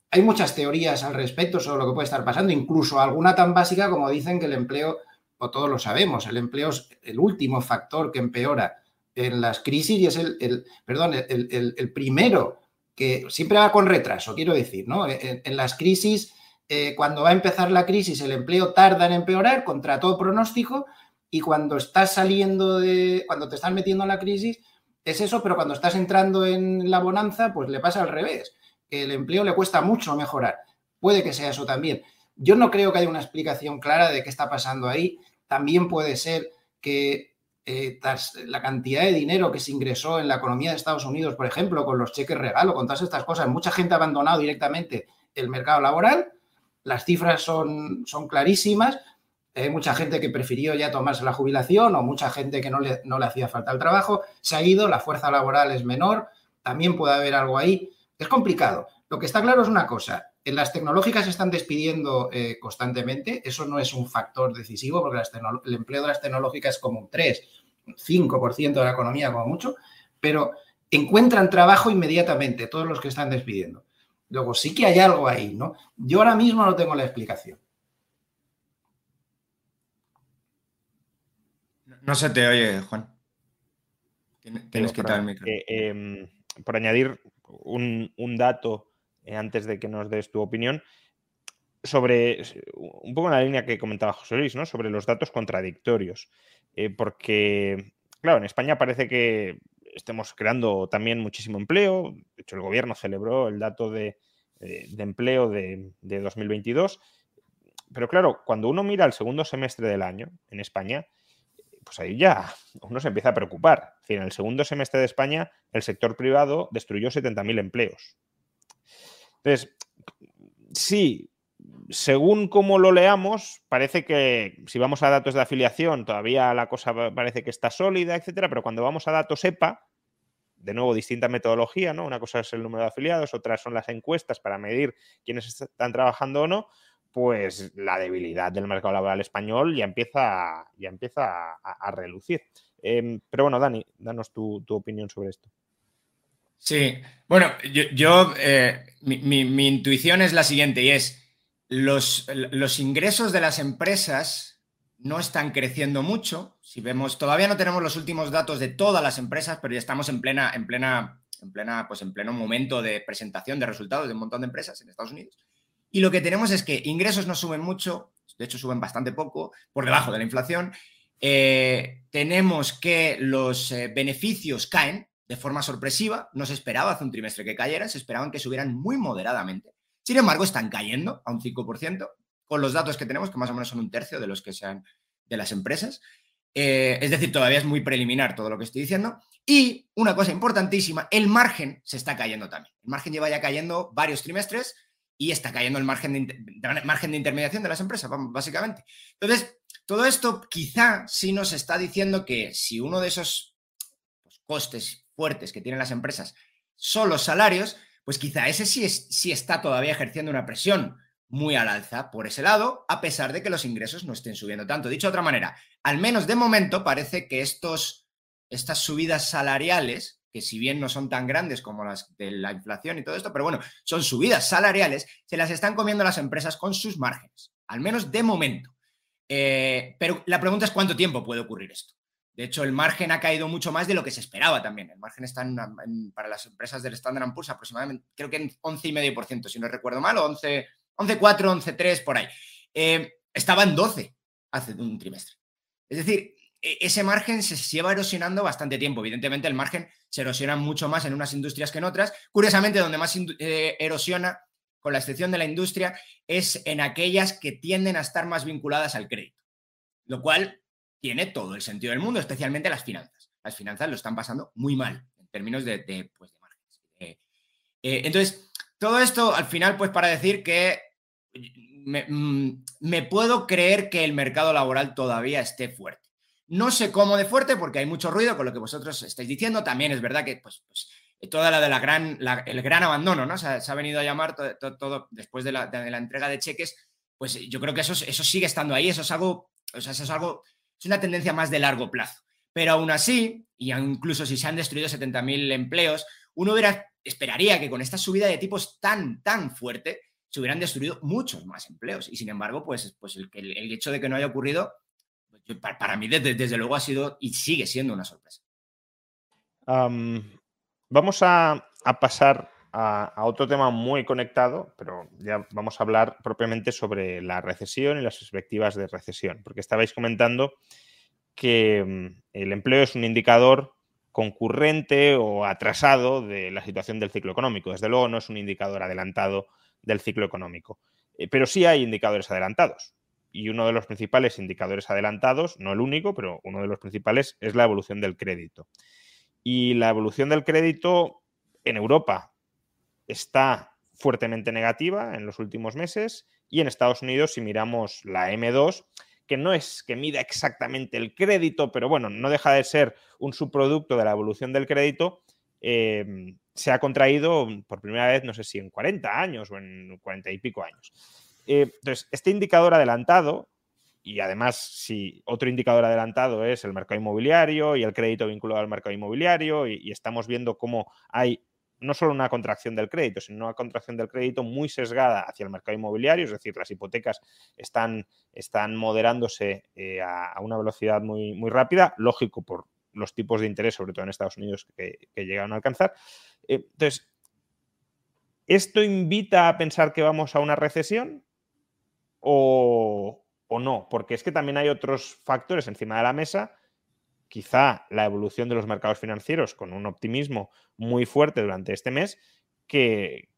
hay muchas teorías al respecto sobre lo que puede estar pasando, incluso alguna tan básica como dicen que el empleo, o todos lo sabemos, el empleo es el último factor que empeora en las crisis y es el, perdón, el, primero que siempre va con retraso, quiero decir, ¿no? En, las crisis, eh, cuando va a empezar la crisis, el empleo tarda en empeorar contra todo pronóstico y cuando estás saliendo de, cuando te estás metiendo en la crisis, es eso, pero cuando estás entrando en la bonanza, pues le pasa al revés, el empleo le cuesta mucho mejorar. Puede que sea eso también. Yo no creo que haya una explicación clara de qué está pasando ahí. También puede ser que eh, la cantidad de dinero que se ingresó en la economía de Estados Unidos, por ejemplo, con los cheques regalo, con todas estas cosas, mucha gente ha abandonado directamente el mercado laboral, las cifras son, son clarísimas, hay mucha gente que prefirió ya tomarse la jubilación o mucha gente que no le, hacía falta el trabajo, se ha ido, la fuerza laboral es menor, también puede haber algo ahí, es complicado. Lo que está claro es una cosa, en las tecnológicas se están despidiendo eh, constantemente, eso no es un factor decisivo porque el empleo de las tecnológicas es como un 3, 5% de la economía como mucho, pero encuentran trabajo inmediatamente todos los que están despidiendo. Luego sí que hay algo ahí, ¿no? Yo ahora mismo no tengo la explicación. No se te oye, Juan. Tienes que quitar el micro. Eh, em, por añadir un, un dato eh, antes de que nos des tu opinión, sobre un poco en la línea que comentaba José Luis, ¿no? Sobre los datos contradictorios. Eh, porque, claro, en España parece que estemos creando también muchísimo empleo. De hecho, el gobierno celebró el dato de, eh, empleo de, 2022. Pero claro, cuando uno mira el segundo semestre del año en España, pues ahí ya uno se empieza a preocupar. en el segundo semestre de España, el sector privado destruyó 70.000 empleos. Entonces, sí, según cómo lo leamos, parece que si vamos a datos de afiliación, todavía la cosa parece que está sólida, etcétera, pero cuando vamos a datos EPA, de nuevo, distinta metodología, ¿no? Una cosa es el número de afiliados, otras son las encuestas para medir quiénes están trabajando o no, pues la debilidad del mercado laboral español ya empieza, ya empieza a, relucir. Em, pero bueno, Dani, danos tu opinión sobre esto. Sí, bueno, yo, eh, mi, intuición es la siguiente y es, los, los, ingresos de las empresas no están creciendo mucho. Si vemos, todavía no tenemos los últimos datos de todas las empresas, pero ya estamos en plena, en plena, en plena, pues en pleno momento de presentación de resultados de un montón de empresas en Estados Unidos. Y lo que tenemos es que ingresos no suben mucho, de hecho suben bastante poco, por debajo de la inflación. Eh, tenemos que los eh, beneficios caen, de forma sorpresiva. No se esperaba hace un trimestre que cayeran, se esperaban que subieran muy moderadamente. Sin embargo, están cayendo a un 5%, con los datos que tenemos, que más o menos son un tercio de los que sean de las empresas. Eh, es decir, todavía es muy preliminar todo lo que estoy diciendo. Y una cosa importantísima, el margen se está cayendo también. El margen lleva ya cayendo varios trimestres y está cayendo el margen de, margen de intermediación de las empresas, básicamente. Entonces, todo esto quizá sí nos está diciendo que si uno de esos pues, costes fuertes que tienen las empresas son los salarios, pues quizá ese sí, es, sí está todavía ejerciendo una presión muy al alza por ese lado, a pesar de que los ingresos no estén subiendo tanto. Dicho de otra manera, al menos de momento parece que estos, estas subidas salariales, que si bien no son tan grandes como las de la inflación y todo esto, pero bueno, son subidas salariales, se las están comiendo las empresas con sus márgenes, al menos de momento. Eh, pero la pregunta es cuánto tiempo puede ocurrir esto. De hecho, el margen ha caído mucho más de lo que se esperaba también. El margen está para las empresas del Standard Poor's aproximadamente, creo que en 11,5%, si no recuerdo mal, o 11, 11,4, 11,3, por ahí. Eh, estaba en 12 hace un trimestre. Es decir, ese margen se lleva erosionando bastante tiempo. Evidentemente, el margen se erosiona mucho más en unas industrias que en otras. Curiosamente, donde más eh, erosiona, con la excepción de la industria, es en aquellas que tienden a estar más vinculadas al crédito. Lo cual tiene todo el sentido del mundo, especialmente las finanzas. Las finanzas lo están pasando muy mal en términos de, de, pues, márgenes. Eh, eh, entonces, todo esto al final, pues para decir que mm, me, puedo creer que el mercado laboral todavía esté fuerte. No sé cómo de fuerte porque hay mucho ruido con lo que vosotros estáis diciendo. También es verdad que pues, pues toda la de la gran, el gran abandono, ¿no? Se ha, venido a llamar todo, después de la, entrega de cheques. Pues yo creo que eso, eso sigue estando ahí. Eso es algo, eso es algo es una tendencia más de largo plazo. Pero aún así, y incluso si se han destruido 70.000 empleos, uno esperaría que con esta subida de tipos tan, tan fuerte se hubieran destruido muchos más empleos. Y sin embargo, pues, pues el, hecho de que no haya ocurrido, para, mí desde, luego ha sido y sigue siendo una sorpresa. vamos a, pasar a, otro tema muy conectado, pero ya vamos a hablar propiamente sobre la recesión y las perspectivas de recesión, porque estabais comentando que mm, el empleo es un indicador concurrente o atrasado de la situación del ciclo económico. Desde luego no es un indicador adelantado del ciclo económico. Eh, pero sí hay indicadores adelantados. Y uno de los principales indicadores adelantados, no el único, pero uno de los principales, es la evolución del crédito. Y la evolución del crédito en Europa está fuertemente negativa en los últimos meses y en Estados Unidos, si miramos la M2, que no es que mida exactamente el crédito, pero bueno, no deja de ser un subproducto de la evolución del crédito, em, se ha contraído por primera vez, no sé si en 40 años o en 40 y pico años. Eh, entonces, este indicador adelantado, y además si otro indicador adelantado es el mercado inmobiliario y el crédito vinculado al mercado inmobiliario, y estamos viendo cómo hay no solo una contracción del crédito, sino una contracción del crédito muy sesgada hacia el mercado inmobiliario, es decir, las hipotecas están, están moderándose eh, a, una velocidad muy, muy rápida, lógico por los tipos de interés, sobre todo en Estados Unidos, que, llegaron a alcanzar. Eh, entonces, ¿esto invita a pensar que vamos a una recesión o, o no? Porque es que también hay otros factores encima de la mesa quizá la evolución de los mercados financieros con un optimismo muy fuerte durante este mes que,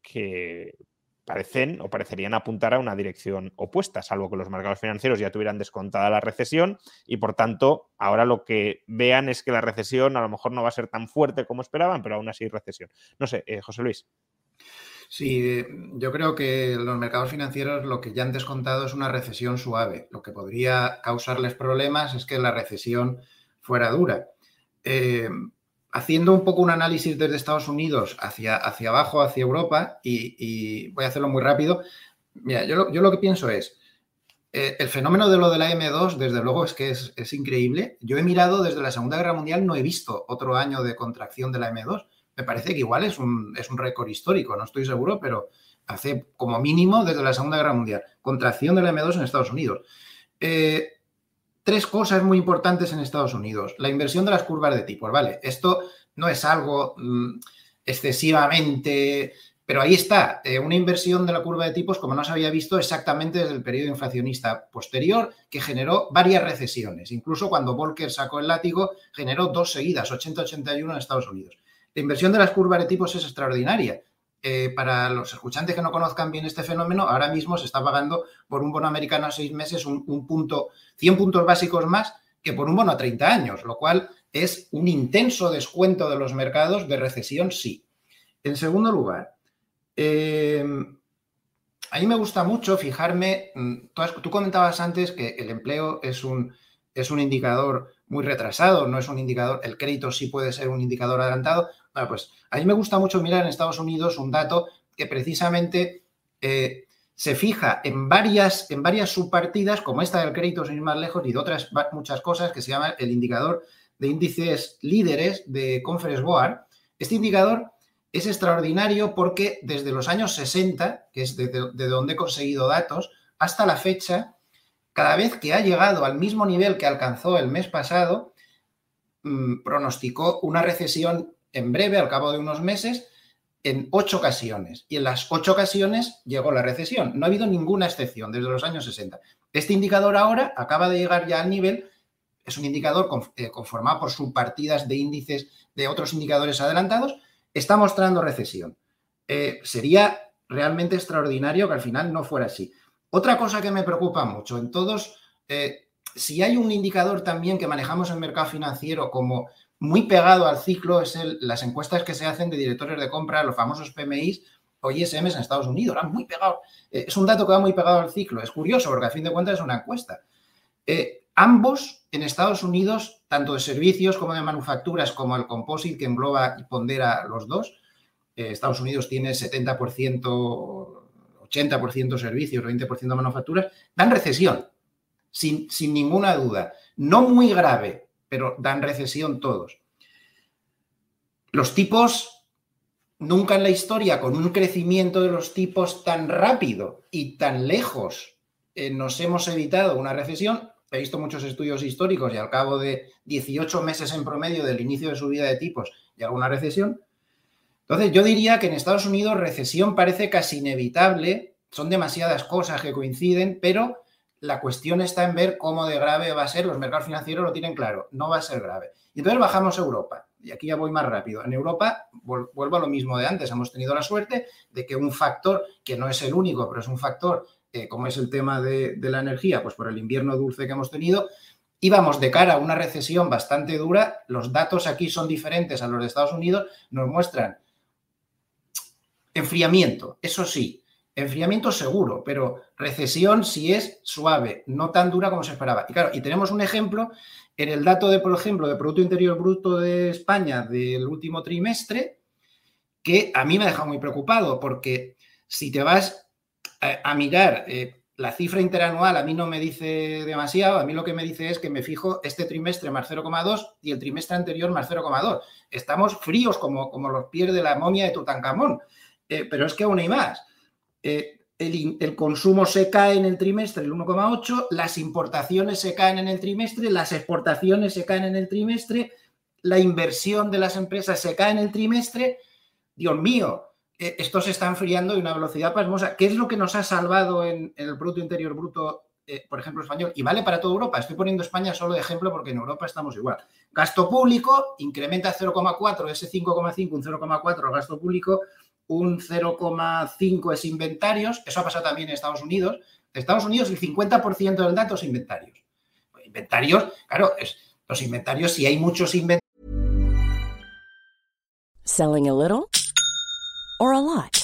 parecen o parecerían apuntar a una dirección opuesta, salvo que los mercados financieros ya tuvieran descontada la recesión y por tanto ahora lo que vean es que la recesión a lo mejor no va a ser tan fuerte como esperaban, pero aún así recesión. No sé, eh, José Luis. Sí, yo creo que los mercados financieros lo que ya han descontado es una recesión suave. Lo que podría causarles problemas es que la recesión fuera dura. Eh, haciendo un poco un análisis desde Estados Unidos hacia, hacia abajo, hacia Europa, y, voy a hacerlo muy rápido, mira, yo lo, que pienso es, eh, el fenómeno de lo de la M2, desde luego, es que es, increíble. Yo he mirado desde la Segunda Guerra Mundial, no he visto otro año de contracción de la M2. Me parece que igual es un, es un récord histórico, no estoy seguro, pero hace como mínimo desde la Segunda Guerra Mundial. Contracción de la M2 en Estados Unidos. Eh, tres cosas muy importantes en Estados Unidos. La inversión de las curvas de tipos, ¿vale? Esto no es algo mm, excesivamente... Pero ahí está, eh, una inversión de la curva de tipos como no se había visto exactamente desde el periodo inflacionista posterior, que generó varias recesiones. Incluso cuando Volcker sacó el látigo, generó dos seguidas, 80-81 en Estados Unidos. La inversión de las curvas de tipos es extraordinaria. Eh, para los escuchantes que no conozcan bien este fenómeno, ahora mismo se está pagando por un bono americano a seis meses un, punto, 100 puntos básicos más que por un bono a 30 años, lo cual es un intenso descuento de los mercados de recesión, sí. En segundo lugar, eh, a mí me gusta mucho fijarme, mm, tú, comentabas antes que el empleo es un, es un indicador muy retrasado, no es un indicador, el crédito sí puede ser un indicador adelantado, bueno, pues a mí me gusta mucho mirar en Estados Unidos un dato que precisamente eh, se fija en varias, en varias subpartidas, como esta del crédito sin ir más lejos y de otras muchas cosas, que se llama el indicador de índices líderes de Conference Board. Este indicador es extraordinario porque desde los años 60, que es de, de donde he conseguido datos, hasta la fecha, cada vez que ha llegado al mismo nivel que alcanzó el mes pasado, mm, pronosticó una recesión en breve, al cabo de unos meses, en ocho ocasiones. Y en las ocho ocasiones llegó la recesión. No ha habido ninguna excepción desde los años 60. Este indicador ahora acaba de llegar ya al nivel, es un indicador eh, conformado por subpartidas de índices de otros indicadores adelantados, está mostrando recesión. Eh, sería realmente extraordinario que al final no fuera así. Otra cosa que me preocupa mucho en todos, eh, si hay un indicador también que manejamos en el mercado financiero como muy pegado al ciclo es las encuestas que se hacen de directores de compra, los famosos PMIs o ISMs en Estados Unidos. muy pegado. Eh, es un dato que va muy pegado al ciclo. Es curioso porque a fin de cuentas es una encuesta. Eh, ambos en Estados Unidos, tanto de servicios como de manufacturas, como el composite que engloba y pondera los dos, eh, Estados Unidos tiene 70%, 80% servicios, 20% manufacturas, dan recesión, sin, sin ninguna duda. No muy grave, pero dan recesión todos. Los tipos nunca en la historia con un crecimiento de los tipos tan rápido y tan lejos eh, nos hemos evitado una recesión. He visto muchos estudios históricos y al cabo de 18 meses en promedio del inicio de subida de tipos y alguna recesión. Entonces, yo diría que en Estados Unidos recesión parece casi inevitable, son demasiadas cosas que coinciden, pero la cuestión está en ver cómo de grave va a ser. Los mercados financieros lo tienen claro, no va a ser grave. Y entonces bajamos a Europa. Y aquí ya voy más rápido. En Europa, vuelvo a lo mismo de antes, hemos tenido la suerte de que un factor, que no es el único, pero es un factor, eh, como es el tema de, de la energía, pues por el invierno dulce que hemos tenido, íbamos de cara a una recesión bastante dura. Los datos aquí son diferentes a los de Estados Unidos, nos muestran enfriamiento, eso sí, enfriamiento seguro, pero recesión si es suave, no tan dura como se esperaba. Y claro, y tenemos un ejemplo en el dato de, por ejemplo, de Producto Interior Bruto de España del último trimestre, que a mí me ha dejado muy preocupado, porque si te vas a, mirar eh, la cifra interanual, a mí no me dice demasiado, a mí lo que me dice es que me fijo este trimestre más 0,2 y el trimestre anterior más 0,2. Estamos fríos como, como los pies de la momia de Tutankamón, eh, pero es que aún hay más eh, el, consumo se cae en el trimestre el 1,8, las importaciones se caen en el trimestre, las exportaciones se caen en el trimestre, la inversión de las empresas se cae en el trimestre. Dios mío, eh, esto se está enfriando de una velocidad pasmosa. ¿Qué es lo que nos ha salvado en, el Producto Interior Bruto, eh, por ejemplo, español? Y vale para toda Europa. Estoy poniendo España solo de ejemplo porque en Europa estamos igual. Gasto público incrementa 0,4, ese 5,5, un 0,4 gasto público un 0,5 es inventarios, eso ha pasado también en Estados Unidos. En Estados Unidos el 50% del dato es inventarios. Pues inventarios, claro, es, los inventarios, si hay muchos inventarios. Selling a little or a lot.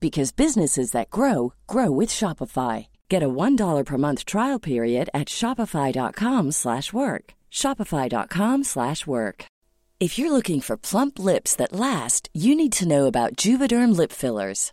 because businesses that grow grow with Shopify. Get a $1 per month trial period at Shopify.com slash work. Shopify.com slash work. If you're looking for plump lips that last, you need to know about Juvederm lip fillers.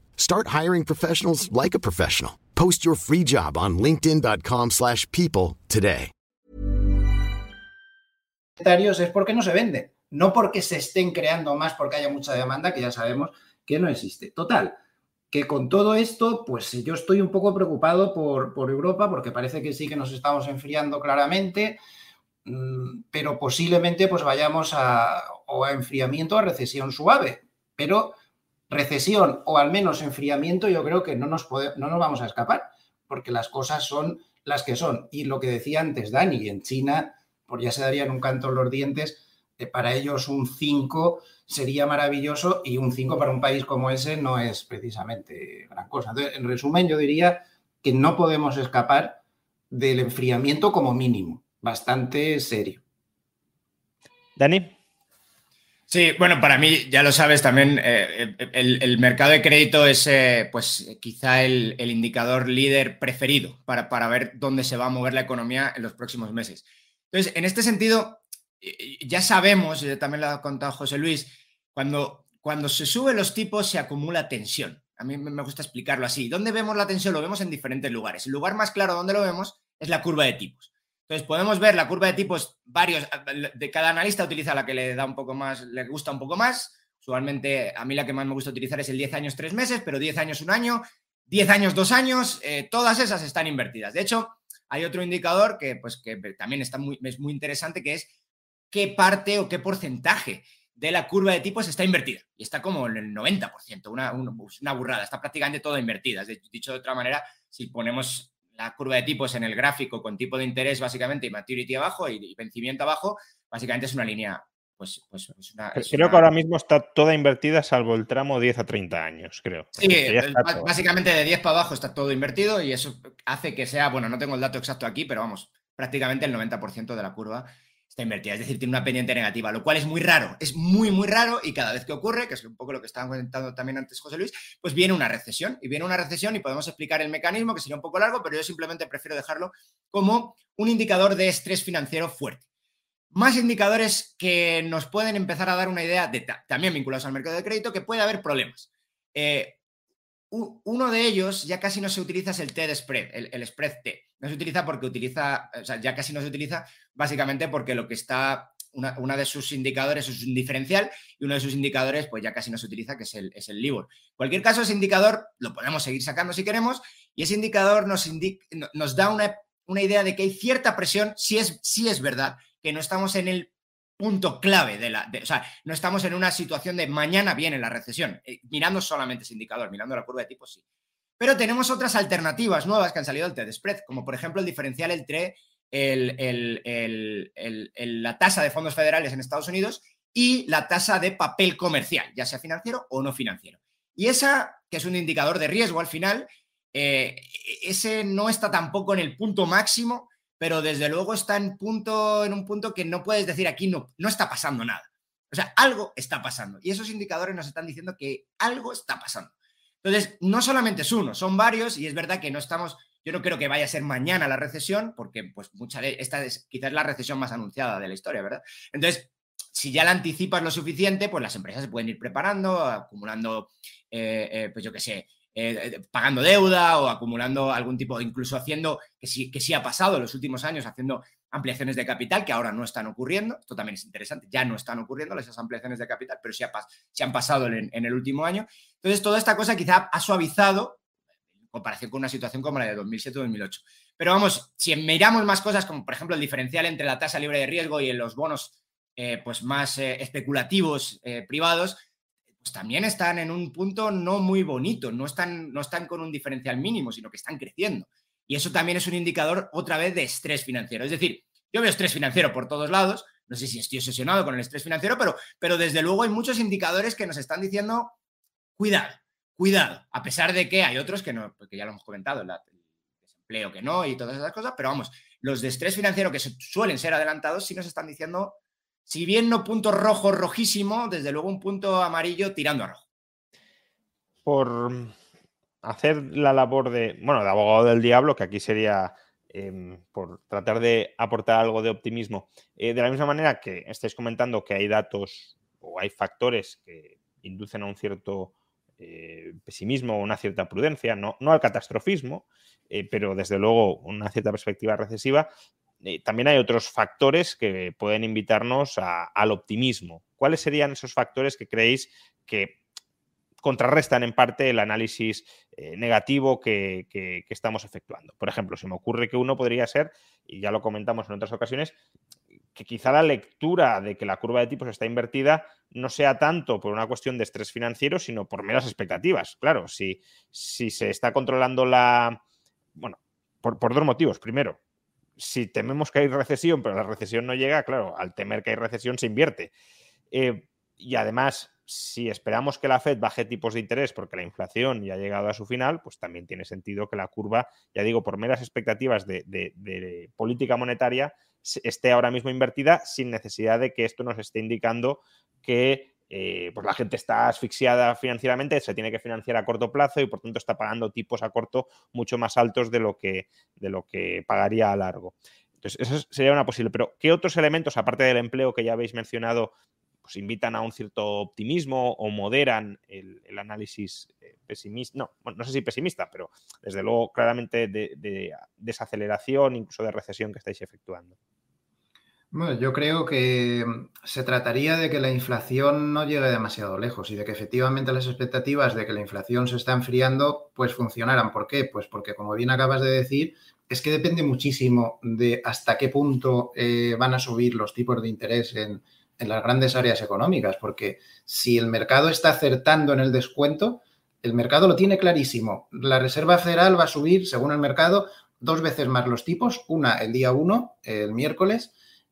Start hiring professionals like a professional. Post your free job on linkedin.com/people today. Es porque no se vende, no porque se estén creando más porque haya mucha demanda que ya sabemos que no existe. Total, que con todo esto, pues yo estoy un poco preocupado por, por Europa porque parece que sí que nos estamos enfriando claramente, mm, pero posiblemente pues vayamos a, o a enfriamiento a recesión suave, pero recesión o al menos enfriamiento, yo creo que no nos, no nos vamos a escapar, porque las cosas son las que son. Y lo que decía antes Dani, en China, por ya se darían un canto en los dientes, eh, para ellos un 5 sería maravilloso y un 5 para un país como ese no es precisamente gran cosa. Entonces, en resumen, yo diría que no podemos escapar del enfriamiento como mínimo, bastante serio. Dani. Sí, bueno, para mí, ya lo sabes, también eh, el, mercado de crédito es eh, pues quizá el, indicador líder preferido para, para, ver dónde se va a mover la economía en los próximos meses. Entonces, en este sentido, ya sabemos, y también lo ha contado José Luis, cuando, cuando se suben los tipos se acumula tensión. A mí me gusta explicarlo así. ¿Dónde vemos la tensión? Lo vemos en diferentes lugares. El lugar más claro donde lo vemos es la curva de tipos. Entonces podemos ver la curva de tipos, varios, de cada analista utiliza la que le da un poco más, le gusta un poco más. Usualmente a mí la que más me gusta utilizar es el 10 años 3 meses, pero 10 años un año, 10 años 2 años, eh, todas esas están invertidas. De hecho, hay otro indicador que, pues, que también está muy, es muy interesante, que es qué parte o qué porcentaje de la curva de tipos está invertida. Y está como en el 90%, una, una burrada, está prácticamente toda invertida. Dicho de otra manera, si ponemos la curva de tipos en el gráfico con tipo de interés básicamente y maturity abajo y, vencimiento abajo, básicamente es una línea pues, pues creo que ahora mismo está toda invertida salvo el tramo 10 a 30 años, creo. Sí, básicamente de 10 para abajo está todo invertido y eso hace que sea, bueno, no tengo el dato exacto aquí, pero vamos, prácticamente el 90% de la curva está invertida, es decir, tiene una pendiente negativa, lo cual es muy raro, es muy, muy raro y cada vez que ocurre, que es un poco lo que estaba comentando también antes José Luis, pues viene una recesión y viene una recesión y podemos explicar el mecanismo, que sería un poco largo, pero yo simplemente prefiero dejarlo como un indicador de estrés financiero fuerte. Más indicadores que nos pueden empezar a dar una idea, de, también vinculados al mercado de crédito, que puede haber problemas. Eh, uno de ellos ya casi no se utiliza es el T de spread, el, spread T. No se utiliza porque utiliza, o sea, ya casi no se utiliza básicamente porque lo que está, una, de sus indicadores es un diferencial y uno de sus indicadores pues ya casi no se utiliza, que es el, es LIBOR. En cualquier caso, ese indicador lo podemos seguir sacando si queremos y ese indicador nos, nos da una, una, idea de que hay cierta presión, si es, si es verdad, que no estamos en el punto clave de la. o sea, no estamos en una situación de mañana viene la recesión, eh, mirando solamente ese indicador, mirando la curva de tipo, sí. Pero tenemos otras alternativas nuevas que han salido del TED spread, como por ejemplo el diferencial entre la tasa de fondos federales en Estados Unidos y la tasa de papel comercial, ya sea financiero o no financiero. Y esa, que es un indicador de riesgo al final, eh, ese no está tampoco en el punto máximo pero desde luego está en, punto, en un punto que no puedes decir aquí no, no está pasando nada. O sea, algo está pasando. Y esos indicadores nos están diciendo que algo está pasando. Entonces, no solamente es uno, son varios y es verdad que no estamos, yo no creo que vaya a ser mañana la recesión, porque pues esta es quizás la recesión más anunciada de la historia, ¿verdad? Entonces, si ya la anticipas lo suficiente, pues las empresas se pueden ir preparando, acumulando, eh, eh, pues yo qué sé, eh, eh, pagando deuda o acumulando algún tipo, incluso haciendo, que sí, que sí ha pasado en los últimos años, haciendo ampliaciones de capital que ahora no están ocurriendo. Esto también es interesante, ya no están ocurriendo esas ampliaciones de capital, pero sí, han pasado en, el último año. Entonces, toda esta cosa quizá ha suavizado en comparación con una situación como la de 2007-2008. Pero vamos, si miramos más cosas, como por ejemplo el diferencial entre la tasa libre de riesgo y los bonos eh, pues más especulativos privados, pues también están en un punto no muy bonito, no están, no están con un diferencial mínimo, sino que están creciendo. Y eso también es un indicador otra vez de estrés financiero. Es decir, yo veo estrés financiero por todos lados, no sé si estoy obsesionado con el estrés financiero, pero, pero desde luego hay muchos indicadores que nos están diciendo, cuidado, cuidado, a pesar de que hay otros que no, porque ya lo hemos comentado, el desempleo que no y todas esas cosas, pero vamos, los de estrés financiero que suelen ser adelantados sí nos están diciendo si bien no punto rojo rojísimo, desde luego un punto amarillo tirando a rojo. Por hacer la labor de, bueno, de abogado del diablo, que aquí sería em, por tratar de aportar algo de optimismo, eh, de la misma manera que estáis comentando que hay datos o hay factores que inducen a un cierto eh, pesimismo o una cierta prudencia, no, al catastrofismo, eh, pero desde luego una cierta perspectiva recesiva, eh, también hay otros factores que pueden invitarnos al optimismo. ¿Cuáles serían esos factores que creéis que contrarrestan en parte el análisis eh, negativo que, estamos efectuando? Por ejemplo, se me ocurre que uno podría ser, y ya lo comentamos en otras ocasiones, que quizá la lectura de que la curva de tipos está invertida no sea tanto por una cuestión de estrés financiero, sino por meras expectativas. Claro, si, se está controlando la... Bueno, por dos motivos. Primero, si tememos que hay recesión, pero la recesión no llega, claro, al temer que hay recesión se invierte. Eh, y además, si esperamos que la Fed baje tipos de interés porque la inflación ya ha llegado a su final, pues también tiene sentido que la curva, ya digo, por meras expectativas de, política monetaria, esté ahora mismo invertida sin necesidad de que esto nos esté indicando que eh, pues la gente está asfixiada financieramente, se tiene que financiar a corto plazo y por tanto está pagando tipos a corto mucho más altos de lo que, de lo que pagaría a largo. Entonces, eso sería una posible. Pero, ¿qué otros elementos, aparte del empleo que ya habéis mencionado, pues invitan a un cierto optimismo o moderan el, análisis eh, pesimista? No, no sé si pesimista, pero desde luego claramente de desaceleración, incluso de recesión que estáis efectuando. Bueno, yo creo que mm, se trataría de que la inflación no llegue demasiado lejos y de que efectivamente las expectativas de que la inflación se está enfriando pues funcionaran. ¿Por qué? Pues porque como bien acabas de decir, es que depende muchísimo de hasta qué punto eh, van a subir los tipos de interés en, las grandes áreas económicas, porque si el mercado está acertando en el descuento, el mercado lo tiene clarísimo. La Reserva Federal va a subir, según el mercado, dos veces más los tipos, una el día 1, el miércoles,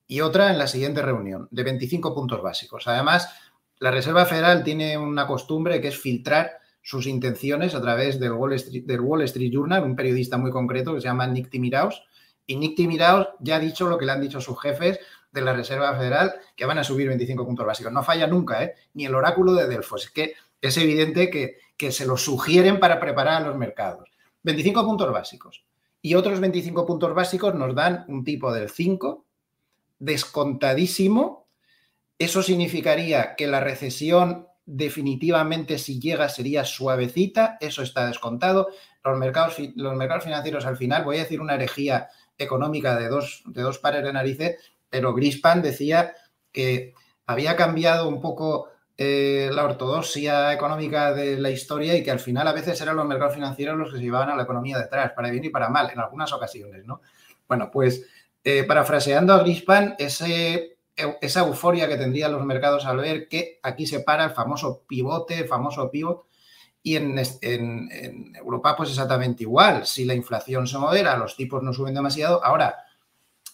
y otra en la siguiente reunión, de 25 puntos básicos. Además, la Reserva Federal tiene una costumbre que es filtrar sus intenciones a través del Wall Street, Journal, un periodista muy concreto que se llama Nick Timiraos. Y Nick Timiraos ya ha dicho lo que le han dicho sus jefes de la Reserva Federal, que van a subir 25 puntos básicos. No falla nunca, ¿eh? ni el oráculo de Delfos. Es que es evidente que, que se lo sugieren para preparar a los mercados. 25 puntos básicos. Y otros 25 puntos básicos nos dan un tipo del 5, descontadísimo. Eso significaría que la recesión definitivamente si llega sería suavecita, eso está descontado. Los mercados, los mercados financieros al final, voy a decir una herejía económica de dos, de dos pares de narices, pero Grispan decía que había cambiado un poco eh, la ortodoxia económica de la historia y que al final a veces eran los mercados financieros los que se llevaban a la economía detrás, para bien y para mal, en algunas ocasiones, ¿no? Bueno, pues eh, parafraseando a Grispan, esa euforia que tendrían los mercados al ver que aquí se para el famoso pivote, el famoso pivot, y en, Europa pues exactamente igual. Si la inflación se modera, los tipos no suben demasiado. Ahora,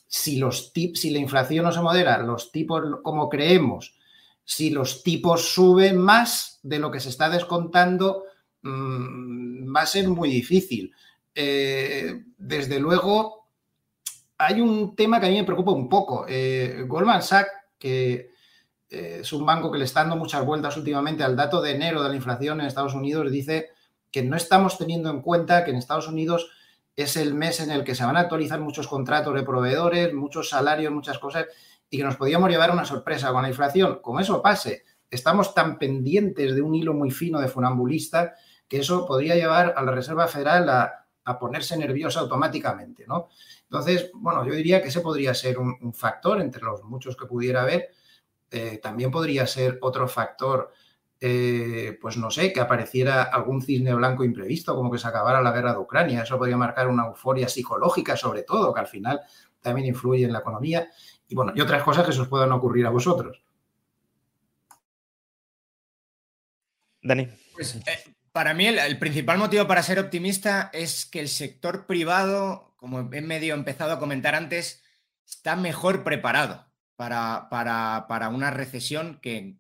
si, los si la inflación no se modera, los tipos como creemos, si los tipos suben más de lo que se está descontando, mm, va a ser muy difícil. Eh, desde luego, hay un tema que a mí me preocupa un poco. Eh, Goldman Sachs, que eh, es un banco que le está dando muchas vueltas últimamente al dato de enero de la inflación en Estados Unidos, dice que no estamos teniendo en cuenta que en Estados Unidos es el mes en el que se van a actualizar muchos contratos de proveedores, muchos salarios, muchas cosas, y que nos podíamos llevar una sorpresa con la inflación. Como eso pase, estamos tan pendientes de un hilo muy fino de funambulista que eso podría llevar a la Reserva Federal a, a ponerse nerviosa automáticamente, ¿no? Entonces, bueno, yo diría que ese podría ser un, factor entre los muchos que pudiera haber. Eh, también podría ser otro factor, eh, pues no sé, que apareciera algún cisne blanco imprevisto, como que se acabara la guerra de Ucrania. Eso podría marcar una euforia psicológica, sobre todo, que al final también influye en la economía. Y bueno, y otras cosas que se os puedan ocurrir a vosotros. Dani. Pues, eh, para mí el, principal motivo para ser optimista es que el sector privado, como he medio empezado a comentar antes, está mejor preparado para, para, una recesión que,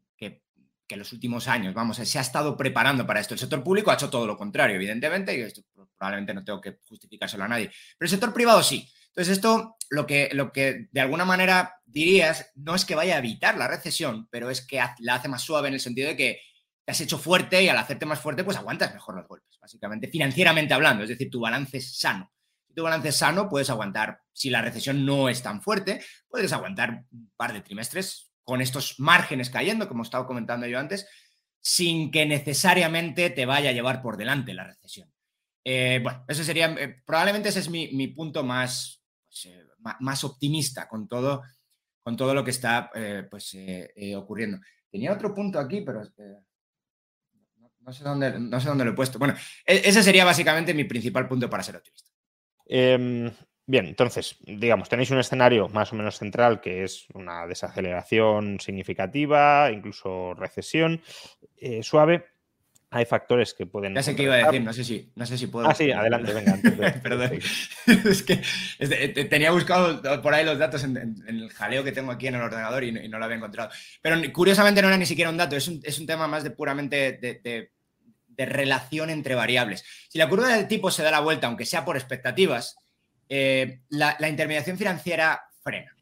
en los últimos años. Vamos, se ha estado preparando para esto. El sector público ha hecho todo lo contrario, evidentemente, y esto probablemente no tengo que justificárselo a nadie, pero el sector privado sí. Entonces, esto lo que, lo que de alguna manera dirías no es que vaya a evitar la recesión, pero es que la hace más suave en el sentido de que te has hecho fuerte y al hacerte más fuerte, pues aguantas mejor los golpes, básicamente, financieramente hablando. Es decir, tu balance es sano. Tu balance sano, puedes aguantar, si la recesión no es tan fuerte, puedes aguantar un par de trimestres con estos márgenes cayendo, como estaba comentando yo antes, sin que necesariamente te vaya a llevar por delante la recesión. Eh, bueno, ese sería, eh, probablemente ese es mi, punto más, pues, eh, más optimista con todo, con todo lo que está pues, ocurriendo. Tenía otro punto aquí, pero no sé dónde, no sé dónde lo he puesto. Bueno, e, ese sería básicamente mi principal punto para ser optimista. Em, bien, entonces, digamos, tenéis un escenario más o menos central que es una desaceleración significativa, incluso recesión eh, suave. hay factores que pueden. Ya sé qué iba a decir, no sé si, no sé si puedo. Ah, sí, adelante, venga. Perdón. es que tenía buscado por ahí los datos en, el jaleo que tengo aquí en el ordenador y no, lo había encontrado. Pero curiosamente no era ni siquiera un dato, es un, tema más de puramente de, relación entre variables. Si la curva del tipo se da la vuelta, aunque sea por expectativas, eh, la, intermediación financiera frena.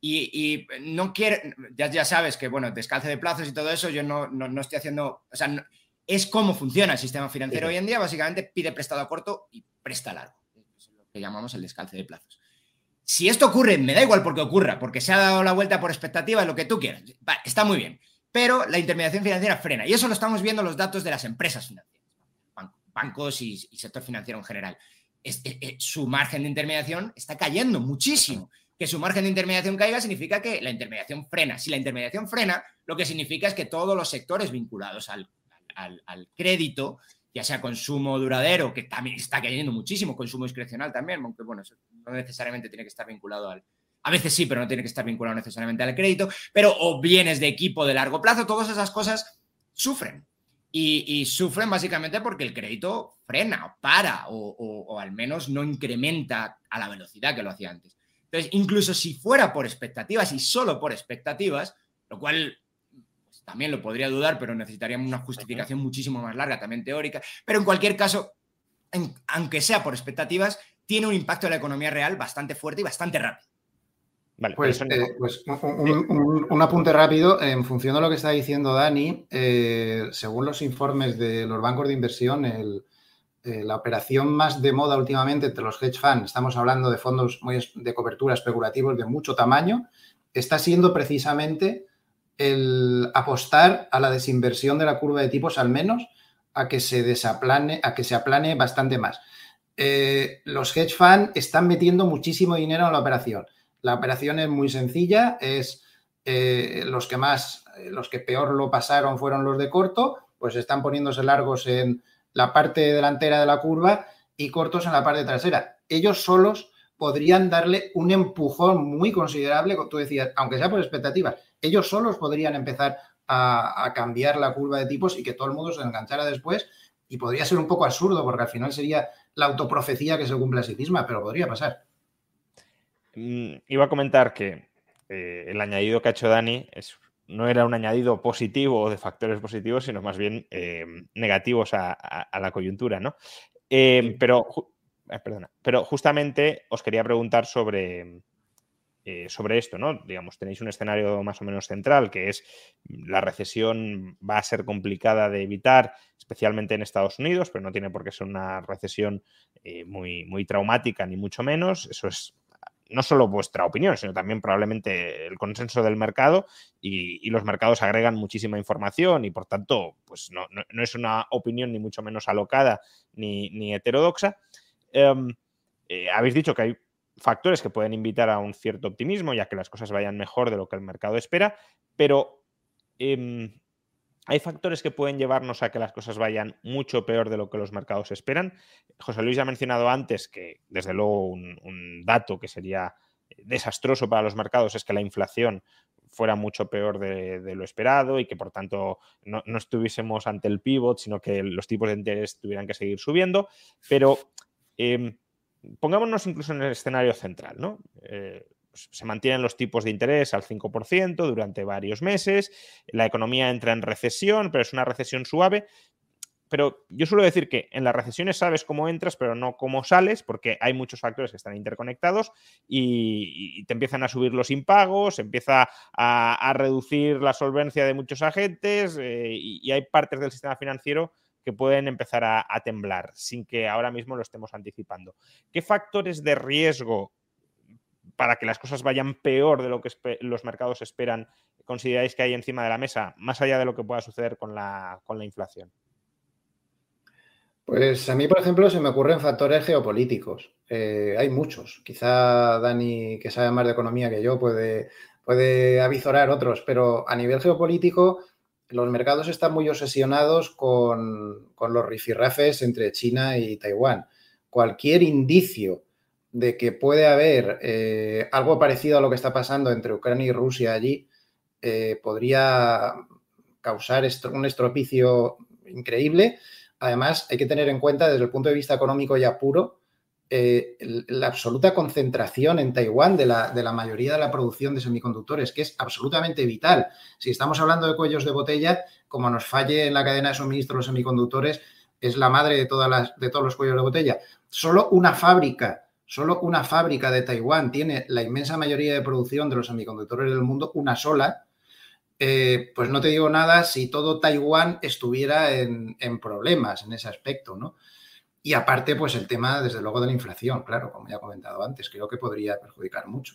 Y, no quiere, ya, sabes que, bueno, descalce de plazos y todo eso, yo no, no, estoy haciendo, o sea, es cómo funciona el sistema financiero hoy en día, básicamente pide prestado a corto y presta a largo. es lo que llamamos el descalce de plazos. Si esto ocurre, me da igual porque ocurra, porque se ha dado la vuelta por expectativa, lo que tú quieras. está muy bien. Pero la intermediación financiera frena. Y eso lo estamos viendo en los datos de las empresas financieras, bancos y, sector financiero en general. Su margen de intermediación está cayendo muchísimo que su margen de intermediación caiga significa que la intermediación frena. Si la intermediación frena, lo que significa es que todos los sectores vinculados al, crédito, ya sea consumo duradero, que también está cayendo muchísimo, consumo discrecional también, aunque bueno, no necesariamente tiene que estar vinculado al... A veces sí, pero no tiene que estar vinculado necesariamente al crédito, pero o bienes de equipo de largo plazo, todas esas cosas sufren. Y, sufren básicamente porque el crédito frena, o para, o al menos no incrementa a la velocidad que lo hacía antes. Entonces, incluso si fuera por expectativas y solo por expectativas, lo cual pues, también lo podría dudar, pero necesitaríamos una justificación muchísimo más larga, también teórica, pero en cualquier caso, aunque sea por expectativas, tiene un impacto en la economía real bastante fuerte y bastante rápido. Vale, pues, eh, pues un, apunte rápido. En función de lo que está diciendo Dani, eh, según los informes de los bancos de inversión, el, eh, la operación más de moda últimamente entre los hedge funds, estamos hablando de fondos muy de cobertura especulativos de mucho tamaño, está siendo precisamente el apostar a la desinversión de la curva de tipos, al menos a que se desaplane, a que se aplane bastante más. Los hedge funds están metiendo muchísimo dinero en la operación. La operación es muy sencilla, es eh, los que más, los que peor lo pasaron fueron los de corto, pues están poniéndose largos en la parte delantera de la curva y cortos en la parte trasera. Ellos solos podrían darle un empujón muy considerable, como tú decías, aunque sea por expectativas, ellos solos podrían empezar a, cambiar la curva de tipos y que todo el mundo se enganchara después y podría ser un poco absurdo porque al final sería la autoprofecía que se cumple a sí misma, pero podría pasar. Mm, iba a comentar que eh, el añadido que ha hecho Dani es no era un añadido positivo o de factores positivos, sino más bien eh, negativos a, la coyuntura, ¿no? Eh, pero, eh, perdona, pero justamente os quería preguntar sobre, sobre esto, ¿no? Digamos, tenéis un escenario más o menos central, que es mm, la recesión va a ser complicada de evitar, especialmente en Estados Unidos, pero no tiene por qué ser una recesión muy, muy traumática, ni mucho menos. Eso es no solo vuestra opinión, sino también probablemente el consenso del mercado y, los mercados agregan muchísima información y por tanto, pues no, es una opinión ni mucho menos alocada ni, heterodoxa. Em, eh, habéis dicho que hay factores que pueden invitar a un cierto optimismo, ya que las cosas vayan mejor de lo que el mercado espera, pero em, hay factores que pueden llevarnos a que las cosas vayan mucho peor de lo que los mercados esperan. José Luis ha mencionado antes que, desde luego, un, dato que sería desastroso para los mercados es que la inflación fuera mucho peor de, lo esperado y que por tanto no, estuviésemos ante el pivot, sino que los tipos de interés tuvieran que seguir subiendo. Pero em, pongámonos incluso en el escenario central, ¿no? Eh, se mantienen los tipos de interés al 5% durante varios meses, la economía entra en recesión, pero es una recesión suave. Pero yo suelo decir que en las recesiones sabes cómo entras, pero no cómo sales, porque hay muchos factores que están interconectados y, te empiezan a subir los impagos, empieza a, reducir la solvencia de muchos agentes eh, y, hay partes del sistema financiero que pueden empezar a, temblar sin que ahora mismo lo estemos anticipando. ¿Qué factores de riesgo para que las cosas vayan peor de lo que los mercados esperan, consideráis que hay encima de la mesa, más allá de lo que pueda suceder con la, inflación? Pues a mí, por ejemplo, se me ocurren factores geopolíticos. Eh, hay muchos. Quizá Dani, que sabe más de economía que yo, puede, puede avisorar otros, pero a nivel geopolítico, los mercados están muy obsesionados con, con los rifirrafes entre China y Taiwán. Cualquier indicio de que puede haber eh, algo parecido a lo que está pasando entre Ucrania y Rusia allí, eh, podría causar un estropicio increíble. Además, hay que tener en cuenta desde el punto de vista económico ya puro, eh, la absoluta concentración en Taiwán de la, de la, mayoría de la producción de semiconductores, que es absolutamente vital. Si estamos hablando de cuellos de botella, como nos falle en la cadena de suministro los semiconductores, es la madre de, todas las, de todos los cuellos de botella. Solo una fábrica, solo una fábrica de Taiwán tiene la inmensa mayoría de producción de los semiconductores del mundo, una sola. Eh, pues no te digo nada si todo Taiwán estuviera en, en problemas en ese aspecto, ¿no? Y aparte, pues el tema, desde luego, de la inflación, claro, como ya he comentado antes, creo que podría perjudicar mucho.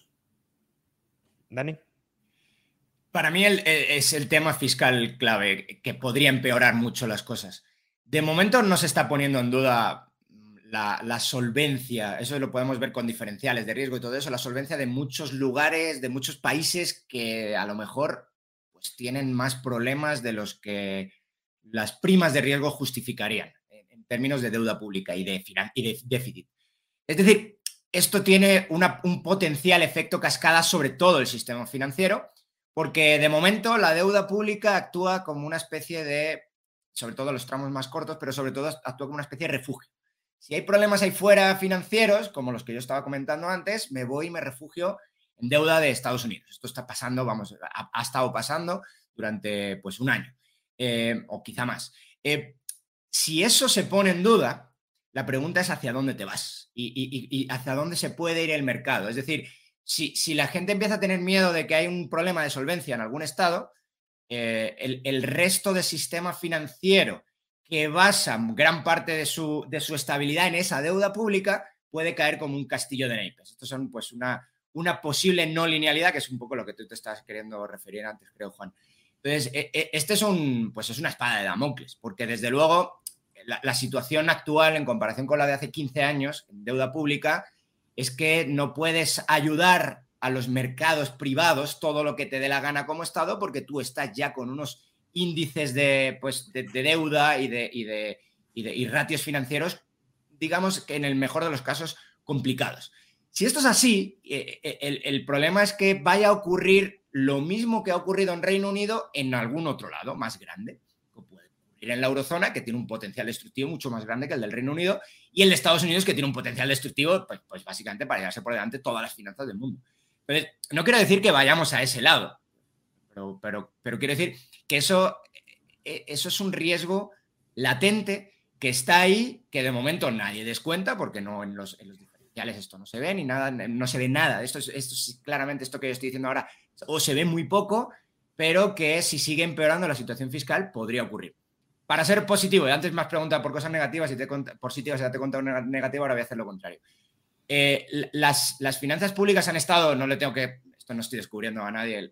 Dani. Para mí es el tema fiscal clave, que podría empeorar mucho las cosas. De momento no se está poniendo en duda la, solvencia, eso lo podemos ver con diferenciales de riesgo y todo eso, la solvencia de muchos lugares, de muchos países que a lo mejor pues, tienen más problemas de los que las primas de riesgo justificarían en, términos de deuda pública y de, déficit. Es decir, esto tiene un potencial efecto cascada sobre todo el sistema financiero porque de momento la deuda pública actúa como una especie de, sobre todo los tramos más cortos, pero sobre todo actúa como una especie de refugio. Si hay problemas ahí fuera financieros, como los que yo estaba comentando antes, me voy y me refugio en deuda de Estados Unidos. Esto está pasando, vamos, ha, estado pasando durante pues un año eh, o quizá más. Eh, si eso se pone en duda, la pregunta es hacia dónde te vas y hacia dónde se puede ir el mercado. Es decir, si, la gente empieza a tener miedo de que hay un problema de solvencia en algún estado, eh, el, resto del sistema financiero que basa gran parte de su, de su, estabilidad en esa deuda pública puede caer como un castillo de naipes. Estos son pues una, una posible no linealidad, que es un poco lo que tú te estás queriendo referir antes, creo, Juan. Entonces, e, e, este es un, pues es una espada de Damocles, porque desde luego la, la, situación actual en comparación con la de hace 15 años deuda pública es que no puedes ayudar a los mercados privados todo lo que te dé la gana como Estado porque tú estás ya con unos índices de, pues, de, deuda y de, y, de, y, ratios financieros, digamos que en el mejor de los casos, complicados. Si esto es así, eh, eh, el, el problema es que vaya a ocurrir lo mismo que ha ocurrido en Reino Unido en algún otro lado más grande en la eurozona, que tiene un potencial destructivo mucho más grande que el del Reino Unido, y el de Estados Unidos, que tiene un potencial destructivo, pues, pues básicamente para llevarse por delante todas las finanzas del mundo. Entonces, no quiero decir que vayamos a ese lado, pero, pero, quiero decir que eso, e, eso es un riesgo latente que está ahí, que de momento nadie descuenta, porque no en los, en los diferenciales esto no se ve, ni nada, no se ve nada. Esto es, esto es claramente esto que yo estoy diciendo ahora, o se ve muy poco, pero que si sigue empeorando la situación fiscal podría ocurrir para ser positivo, y antes me has preguntado por cosas negativas y te positivas y te he contado una negativa, ahora voy a hacer lo contrario. Eh, las, las, finanzas públicas han estado, no le tengo que, esto no estoy descubriendo a nadie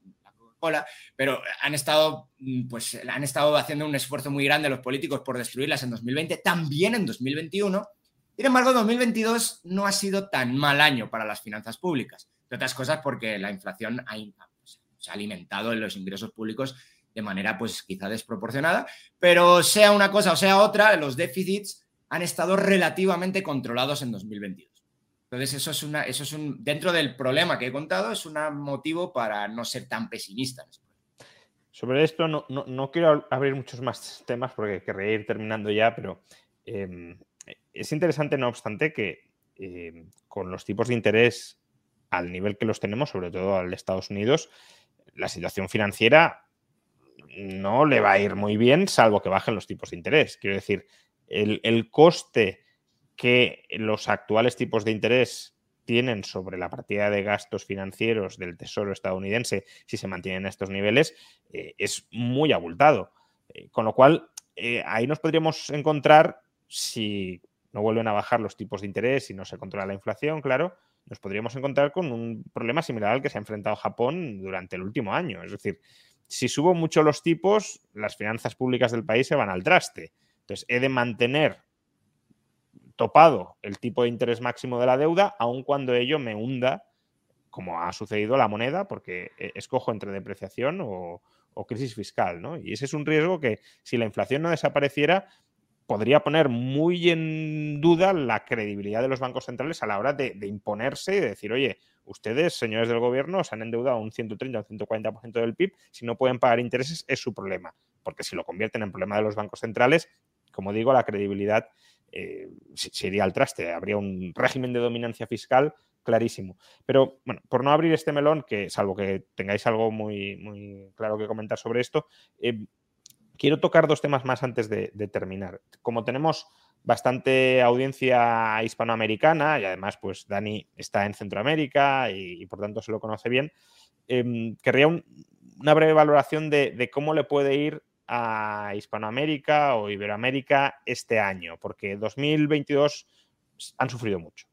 Coca-Cola, pero han estado, mm, pues, han estado haciendo un esfuerzo muy grande los políticos por destruirlas en 2020, también en 2021. Sin embargo, 2022 no ha sido tan mal año para las finanzas públicas, de otras cosas porque la inflación pues, se ha alimentado en los ingresos públicos de manera pues quizá desproporcionada, pero sea una cosa o sea otra, los déficits han estado relativamente controlados en 2022. Entonces eso es una, eso es un, dentro del problema que he contado, es un motivo para no ser tan pesimista. Sobre esto no, no, quiero abrir muchos más temas porque querría ir terminando ya, pero em, es interesante, no obstante, que em, con los tipos de interés al nivel que los tenemos, sobre todo al de Estados Unidos, la situación financiera no le va a ir muy bien, salvo que bajen los tipos de interés. Quiero decir, el, coste que los actuales tipos de interés tienen sobre la partida de gastos financieros del Tesoro estadounidense si se mantienen estos niveles eh, es muy abultado. Eh, con lo cual, eh, ahí nos podríamos encontrar, si no vuelven a bajar los tipos de interés y no se controla la inflación, claro, nos podríamos encontrar con un problema similar al que se ha enfrentado Japón durante el último año. Es decir, si subo mucho los tipos, las finanzas públicas del país se van al traste. Entonces, he de mantener topado el tipo de interés máximo de la deuda, aun cuando ello me hunda, como ha sucedido la moneda, porque e, escojo entre depreciación o, crisis fiscal. ¿no? Y ese es un riesgo que, si la inflación no desapareciera, podría poner muy en duda la credibilidad de los bancos centrales a la hora de, de imponerse y de decir, oye, ustedes, señores del gobierno, se han endeudado un 130 o un 140% del PIB, si no pueden pagar intereses es su problema. porque si lo convierten en problema de los bancos centrales, como digo, la credibilidad eh, se iría al traste, habría un régimen de dominancia fiscal clarísimo. Pero bueno, por no abrir este melón, que salvo que tengáis algo muy, muy claro que comentar sobre esto, eh, quiero tocar dos temas más antes de, terminar. Como tenemos bastante audiencia hispanoamericana y además pues Dani está en Centroamérica y, por tanto se lo conoce bien, eh, querría una breve valoración de, cómo le puede ir a Hispanoamérica o Iberoamérica este año, porque 2022 han sufrido mucho.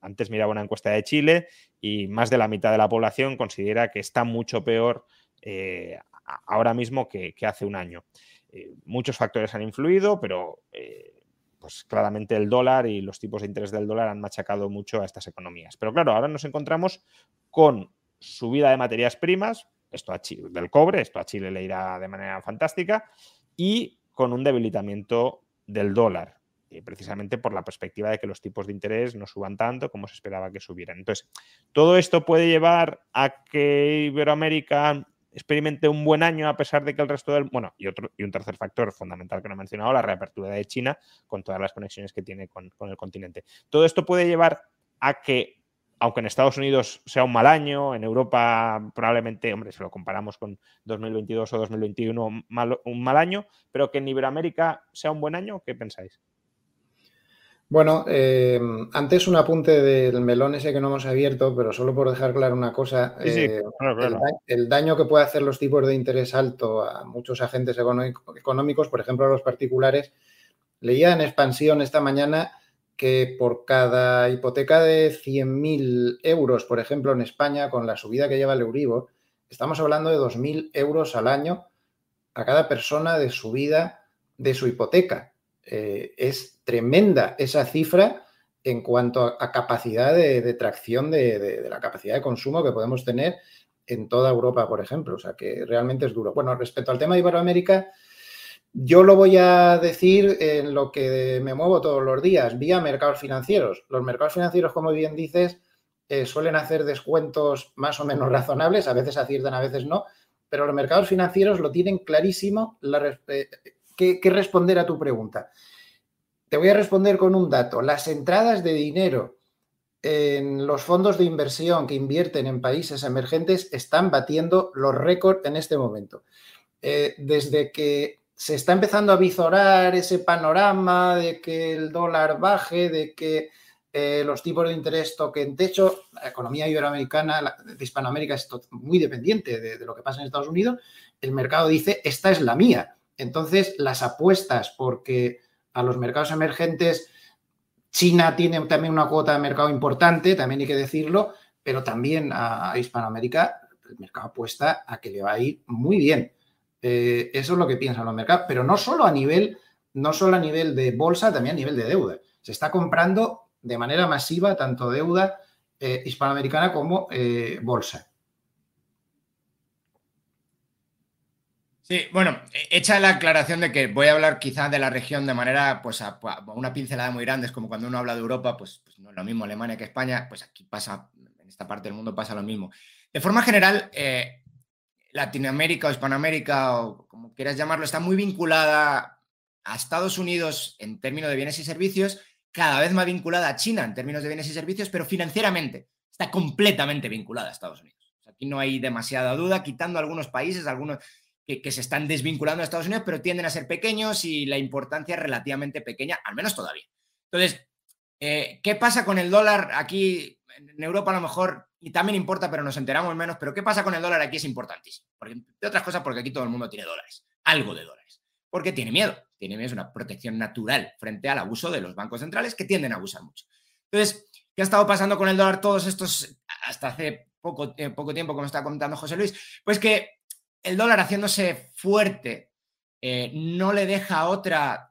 Antes miraba una encuesta de Chile y más de la mitad de la población considera que está mucho peor eh, ahora mismo que, hace un año. Eh, muchos factores han influido, pero eh, pues claramente el dólar y los tipos de interés del dólar han machacado mucho a estas economías. Pero claro, ahora nos encontramos con subida de materias primas, esto a Chile, del cobre, esto a Chile le irá de manera fantástica, y con un debilitamiento del dólar. Eh, precisamente por la perspectiva de que los tipos de interés no suban tanto como se esperaba que subieran. Entonces, todo esto puede llevar a que Iberoamérica experimente un buen año a pesar de que el resto del... Bueno, y, otro, y un tercer factor fundamental que no he mencionado, la reapertura de China con todas las conexiones que tiene con, con el continente. Todo esto puede llevar a que aunque en Estados Unidos sea un mal año, en Europa probablemente, hombre, si lo comparamos con 2022 o 2021, un mal año, pero que en Iberoamérica sea un buen año, ¿qué pensáis? Bueno, eh, antes un apunte del melón ese que no hemos abierto, pero solo por dejar claro una cosa, eh, El, daño que puede hacer los tipos de interés alto a muchos agentes económicos, por ejemplo a los particulares, leía en expansión esta mañana que por cada hipoteca de 100.000 euros, por ejemplo en España, con la subida que lleva el Euribor, estamos hablando de 2.000 euros al año a cada persona de subida de su hipoteca. Eh, es tremenda esa cifra en cuanto a, capacidad de, tracción de, la capacidad de consumo que podemos tener en toda Europa, por ejemplo. O sea, que realmente es duro. Bueno, respecto al tema de Iberoamérica, yo lo voy a decir en lo que me muevo todos los días, vía mercados financieros. Los mercados financieros, como bien dices, eh, suelen hacer descuentos más o menos razonables, a veces aciertan, a veces no, pero los mercados financieros lo tienen clarísimo la, eh, qué, responder a tu pregunta. Te voy a responder con un dato. Las entradas de dinero en los fondos de inversión que invierten en países emergentes están batiendo los récords en este momento. Eh, desde que se está empezando a visorar ese panorama de que el dólar baje, de que eh, los tipos de interés toquen techo, la economía iberoamericana, de Hispanoamérica es muy dependiente de, de lo que pasa en Estados Unidos, el mercado dice, esta es la mía. Entonces, las apuestas porque a los mercados emergentes, China tiene también una cuota de mercado importante, también hay que decirlo, pero también a Hispanoamérica el mercado apuesta a que le va a ir muy bien. Eh, eso es lo que piensan los mercados, pero no solo a nivel, no solo a nivel de bolsa, también a nivel de deuda. Se está comprando de manera masiva tanto deuda eh, hispanoamericana como eh, bolsa. Sí, bueno, hecha la aclaración de que voy a hablar quizás de la región de manera, pues, a, una pincelada muy grande, es como cuando uno habla de Europa, pues, pues, no es lo mismo Alemania que España, pues aquí pasa, en esta parte del mundo pasa lo mismo. De forma general, Latinoamérica o Hispanoamérica, o como quieras llamarlo, está muy vinculada a Estados Unidos en términos de bienes y servicios, cada vez más vinculada a China en términos de bienes y servicios, pero financieramente está completamente vinculada a Estados Unidos. aquí no hay demasiada duda, quitando algunos países, algunos que, se están desvinculando de Estados Unidos, pero tienden a ser pequeños y la importancia es relativamente pequeña, al menos todavía. Entonces, eh, ¿qué pasa con el dólar aquí en Europa a lo mejor, y también importa, pero nos enteramos menos, pero ¿qué pasa con el dólar aquí es importantísimo? Porque, de otras cosas, porque aquí todo el mundo tiene dólares, algo de dólares, porque tiene miedo, tiene miedo, es una protección natural frente al abuso de los bancos centrales que tienden a abusar mucho. Entonces, ¿qué ha estado pasando con el dólar todos estos, hasta hace poco, eh, poco tiempo, como está comentando José Luis? Pues que el dólar haciéndose fuerte eh, no le deja otra,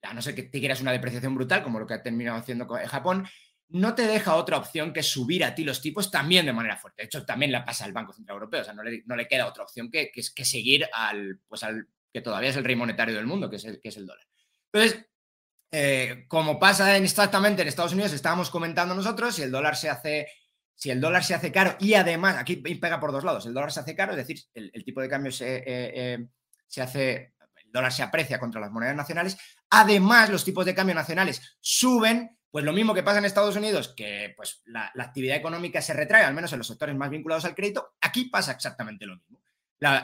a no ser que te quieras una depreciación brutal, como lo que ha terminado haciendo Japón, no te deja otra opción que subir a ti los tipos también de manera fuerte. De hecho, también la pasa al Banco Central Europeo, o sea, no le, queda otra opción que, que, seguir al, pues al que todavía es el rey monetario del mundo, que es el, que es el dólar. Entonces, eh, como pasa exactamente en Estados Unidos, estábamos comentando nosotros, si el dólar se hace si el dólar se hace caro y además, aquí pega por dos lados, el dólar se hace caro, es decir, el, tipo de cambio se, eh, eh, se hace, el dólar se aprecia contra las monedas nacionales. Además, los tipos de cambio nacionales suben pues lo mismo que pasa en Estados Unidos, que pues la, actividad económica se retrae, al menos en los sectores más vinculados al crédito, aquí pasa exactamente lo mismo.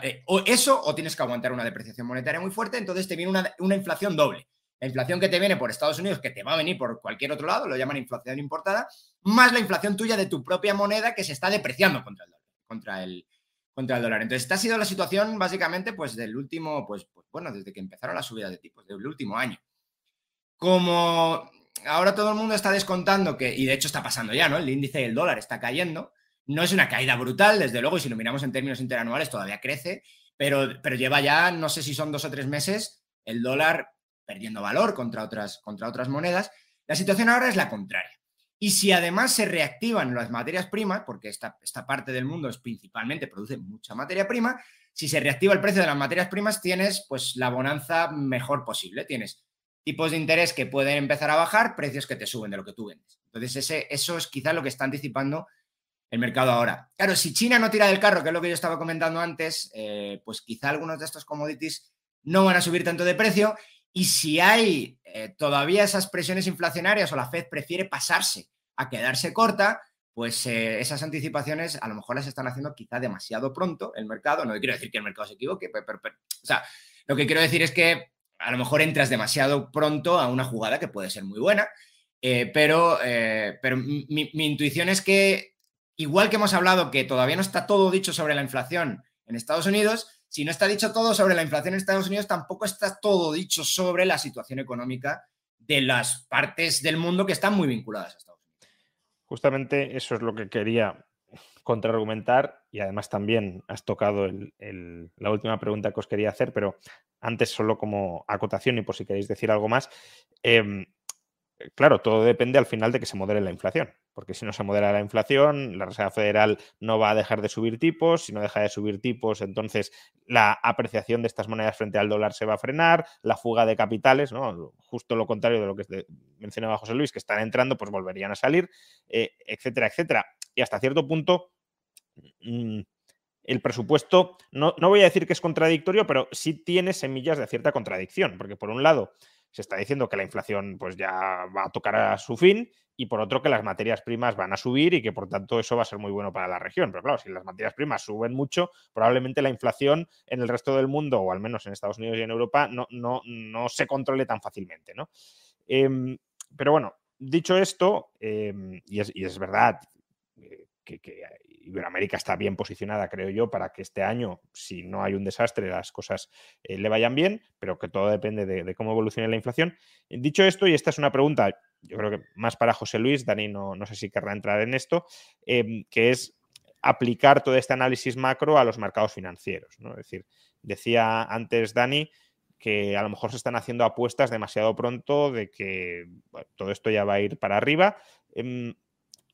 Eh, o eso, o tienes que aguantar una depreciación monetaria muy fuerte, entonces te viene una, una, inflación doble. La inflación que te viene por Estados Unidos, que te va a venir por cualquier otro lado, lo llaman inflación importada, más la inflación tuya de tu propia moneda que se está depreciando contra el dólar. Contra el, contra el dólar. Entonces, esta ha sido la situación básicamente pues del último, pues, pues bueno, desde que empezaron las subidas de tipos, del último año. Como ahora todo el mundo está descontando que, y de hecho está pasando ya, ¿no? El índice del dólar está cayendo. No es una caída brutal, desde luego, y si lo miramos en términos interanuales todavía crece, pero, pero lleva ya, no sé si son dos o tres meses, el dólar perdiendo valor contra otras, contra otras monedas. La situación ahora es la contraria. Y si además se reactivan las materias primas, porque esta, esta parte del mundo es principalmente produce mucha materia prima, si se reactiva el precio de las materias primas, tienes pues la bonanza mejor posible. Tienes tipos de interés que pueden empezar a bajar, precios que te suben de lo que tú vendes. Entonces, ese, eso es quizás lo que está anticipando el mercado ahora. Claro, si China no tira del carro, que es lo que yo estaba comentando antes, eh, pues quizá algunos de estos commodities no van a subir tanto de precio. Y si hay eh, todavía esas presiones inflacionarias o la Fed prefiere pasarse a quedarse corta, pues eh, esas anticipaciones a lo mejor las están haciendo quizá demasiado pronto el mercado. No quiero decir que el mercado se equivoque, pero, o sea, lo que quiero decir es que a lo mejor entras demasiado pronto a una jugada que puede ser muy buena, eh, pero, eh, pero mi, intuición es que, igual que hemos hablado que todavía no está todo dicho sobre la inflación en Estados Unidos, si no está dicho todo sobre la inflación en Estados Unidos, tampoco está todo dicho sobre la situación económica de las partes del mundo que están muy vinculadas a Estados Unidos. Justamente eso es lo que quería contraargumentar y además también has tocado la última pregunta que os quería hacer, pero antes solo como acotación y por si queréis decir algo más. Em, claro, todo depende al final de que se modere la inflación, porque si no se modera la inflación, la Reserva Federal no va a dejar de subir tipos, si no deja de subir tipos, entonces la apreciación de estas monedas frente al dólar se va a frenar, la fuga de capitales, ¿no? justo lo contrario de lo que mencionaba José Luis, que están entrando, pues volverían a salir, eh, etcétera, etcétera. Y hasta cierto punto, el presupuesto, no, no voy a decir que es contradictorio, pero sí tiene semillas de cierta contradicción, porque por un lado se está diciendo que la inflación pues ya va a tocar a su fin y por otro que las materias primas van a subir y que por tanto eso va a ser muy bueno para la región. Pero claro, si las materias primas suben mucho, probablemente la inflación en el resto del mundo, o al menos en Estados Unidos y en Europa, no, no, no se controle tan fácilmente. ¿no? Em, pero bueno, dicho esto, em, y, es, y, es, verdad eh, que, que, Iberoamérica está bien posicionada, creo yo, para que este año, si no hay un desastre, las cosas eh, le vayan bien, pero que todo depende de, cómo evolucione la inflación. Dicho esto, y esta es una pregunta, yo creo que más para José Luis, Dani no, no sé si querrá entrar en esto, em, que es aplicar todo este análisis macro a los mercados financieros. ¿no? Es decir, decía antes Dani que a lo mejor se están haciendo apuestas demasiado pronto de que todo esto ya va a ir para arriba. Em,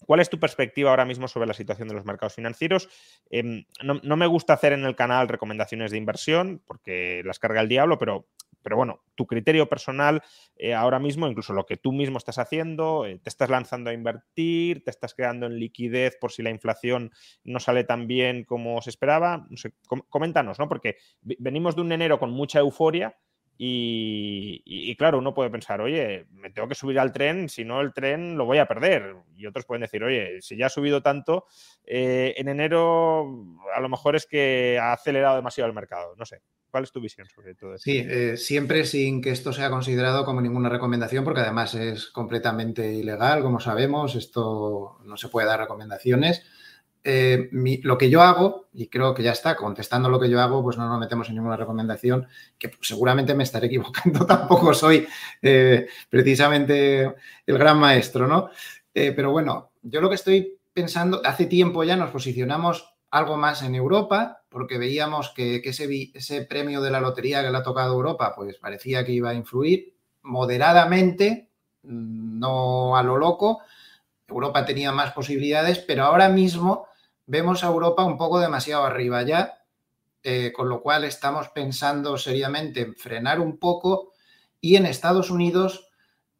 ¿Cuál es tu perspectiva ahora mismo sobre la situación de los mercados financieros? Em, no, me gusta hacer en el canal recomendaciones de inversión porque las carga el diablo, pero, pero bueno, tu criterio personal eh, ahora mismo, incluso lo que tú mismo estás haciendo, eh, te estás lanzando a invertir, te estás quedando en liquidez por si la inflación no sale tan bien como se esperaba. Coméntanos, ¿no? Porque venimos de un enero con mucha euforia y, claro, uno puede pensar, oye, me tengo que subir al tren, si no el tren lo voy a perder. Y otros pueden decir, oye, si ya ha subido tanto, eh, en enero a lo mejor es que ha acelerado demasiado el mercado. No sé, ¿cuál es tu visión sobre todo esto? Sí, eh, siempre sin que esto sea considerado como ninguna recomendación, porque además es completamente ilegal, como sabemos, esto no se puede dar recomendaciones. Eh, lo que yo hago, y creo que ya está, contestando lo que yo hago, pues no nos metemos en ninguna recomendación, que seguramente me estaré equivocando, tampoco soy eh, precisamente el gran maestro, ¿no? Eh, pero bueno, yo lo que estoy pensando, hace tiempo ya nos posicionamos algo más en Europa, porque veíamos que, ese, ese, premio de la lotería que le ha tocado Europa, pues parecía que iba a influir moderadamente, no a lo loco. Europa tenía más posibilidades, pero ahora mismo vemos a Europa un poco demasiado arriba ya, eh, con lo cual estamos pensando seriamente en frenar un poco y en Estados Unidos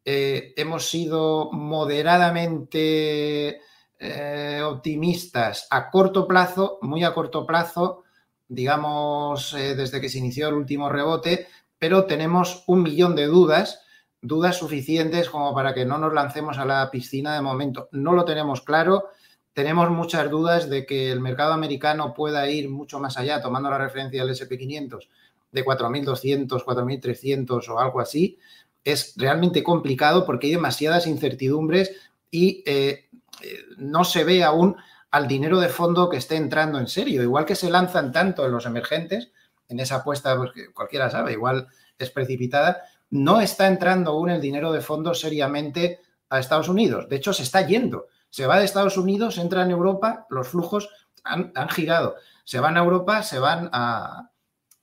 eh, hemos sido moderadamente eh, optimistas a corto plazo, muy a corto plazo, digamos, desde que se inició el último rebote, pero tenemos un millón de dudas, dudas suficientes como para que no nos lancemos a la piscina de momento. No lo tenemos claro. Tenemos muchas dudas de que el mercado americano pueda ir mucho más allá, tomando la referencia del SP500 de 4.200, 4.300 o algo así. Es realmente complicado porque hay demasiadas incertidumbres y eh, eh, no se ve aún al dinero de fondo que esté entrando en serio. Igual que se lanzan tanto en los emergentes, en esa apuesta, pues, que cualquiera sabe, igual es precipitada, no está entrando aún el dinero de fondo seriamente a Estados Unidos. De hecho, se está yendo. Se va de Estados Unidos, entra en Europa, los flujos han, girado. Se van a Europa, se van a,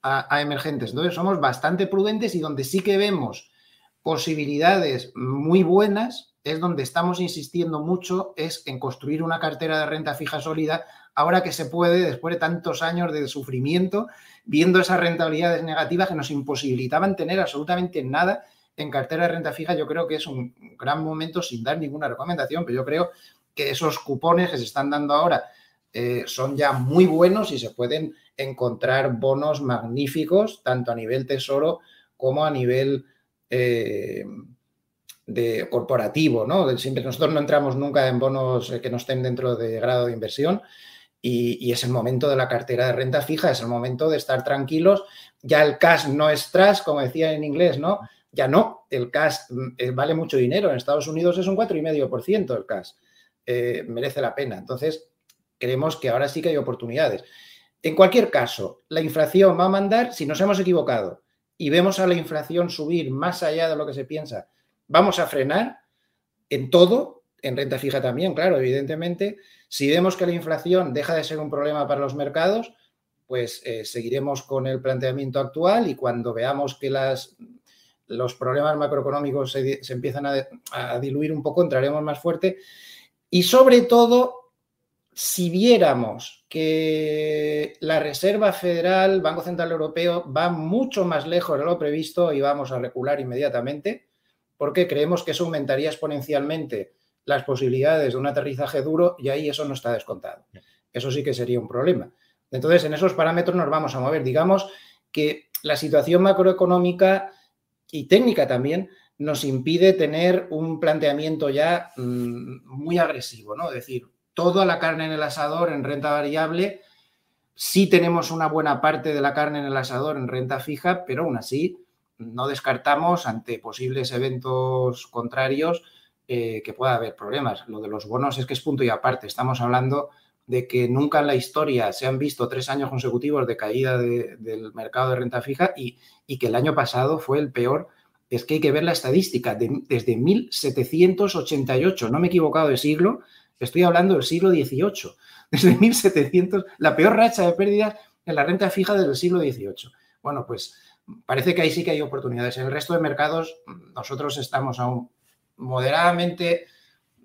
a, emergentes. Entonces, somos bastante prudentes y donde sí que vemos posibilidades muy buenas es donde estamos insistiendo mucho, es en construir una cartera de renta fija sólida, ahora que se puede, después de tantos años de sufrimiento, viendo esas rentabilidades negativas que nos imposibilitaban tener absolutamente nada en cartera de renta fija, yo creo que es un gran momento sin dar ninguna recomendación, pero yo creo que esos cupones que se están dando ahora eh, son ya muy buenos y se pueden encontrar bonos magníficos, tanto a nivel tesoro como a nivel eh, de corporativo, ¿no? Siempre nosotros no entramos nunca en bonos eh, que no estén dentro de grado de inversión y, es el momento de la cartera de renta fija, es el momento de estar tranquilos. Ya el cash no es trash, como decía en inglés, ¿no? Ya no, el cash mm, vale mucho dinero. En Estados Unidos es un 4,5% el cash. Eh, merece la pena. Entonces, creemos que ahora sí que hay oportunidades. En cualquier caso, la inflación va a mandar, si nos hemos equivocado y vemos a la inflación subir más allá de lo que se piensa, Vamos a frenar en todo, en renta fija también, claro, evidentemente. Si vemos que la inflación deja de ser un problema para los mercados, pues eh, seguiremos con el planteamiento actual y cuando veamos que las, los problemas macroeconómicos se, empiezan a, diluir un poco, entraremos más fuerte. Y sobre todo, si viéramos que la Reserva Federal, Banco Central Europeo, va mucho más lejos de lo previsto y vamos a recular inmediatamente, porque creemos que eso aumentaría exponencialmente las posibilidades de un aterrizaje duro y ahí eso no está descontado. Eso sí que sería un problema. Entonces, en esos parámetros nos vamos a mover. Digamos que la situación macroeconómica y técnica también nos impide tener un planteamiento ya mm, muy agresivo, ¿no? Es decir, toda la carne en el asador en renta variable, sí tenemos una buena parte de la carne en el asador en renta fija, pero aún así no descartamos ante posibles eventos contrarios eh, que pueda haber problemas. Lo de los bonos es que es punto y aparte. Estamos hablando de que nunca en la historia se han visto tres años consecutivos de caída del mercado de renta fija y, que el año pasado fue el peor. Es que hay que ver la estadística desde 1788, no me he equivocado de siglo, estoy hablando del siglo XVIII, desde 1700, la peor racha de pérdidas en la renta fija del siglo XVIII. Bueno, pues parece que ahí sí que hay oportunidades. En el resto de mercados nosotros estamos aún moderadamente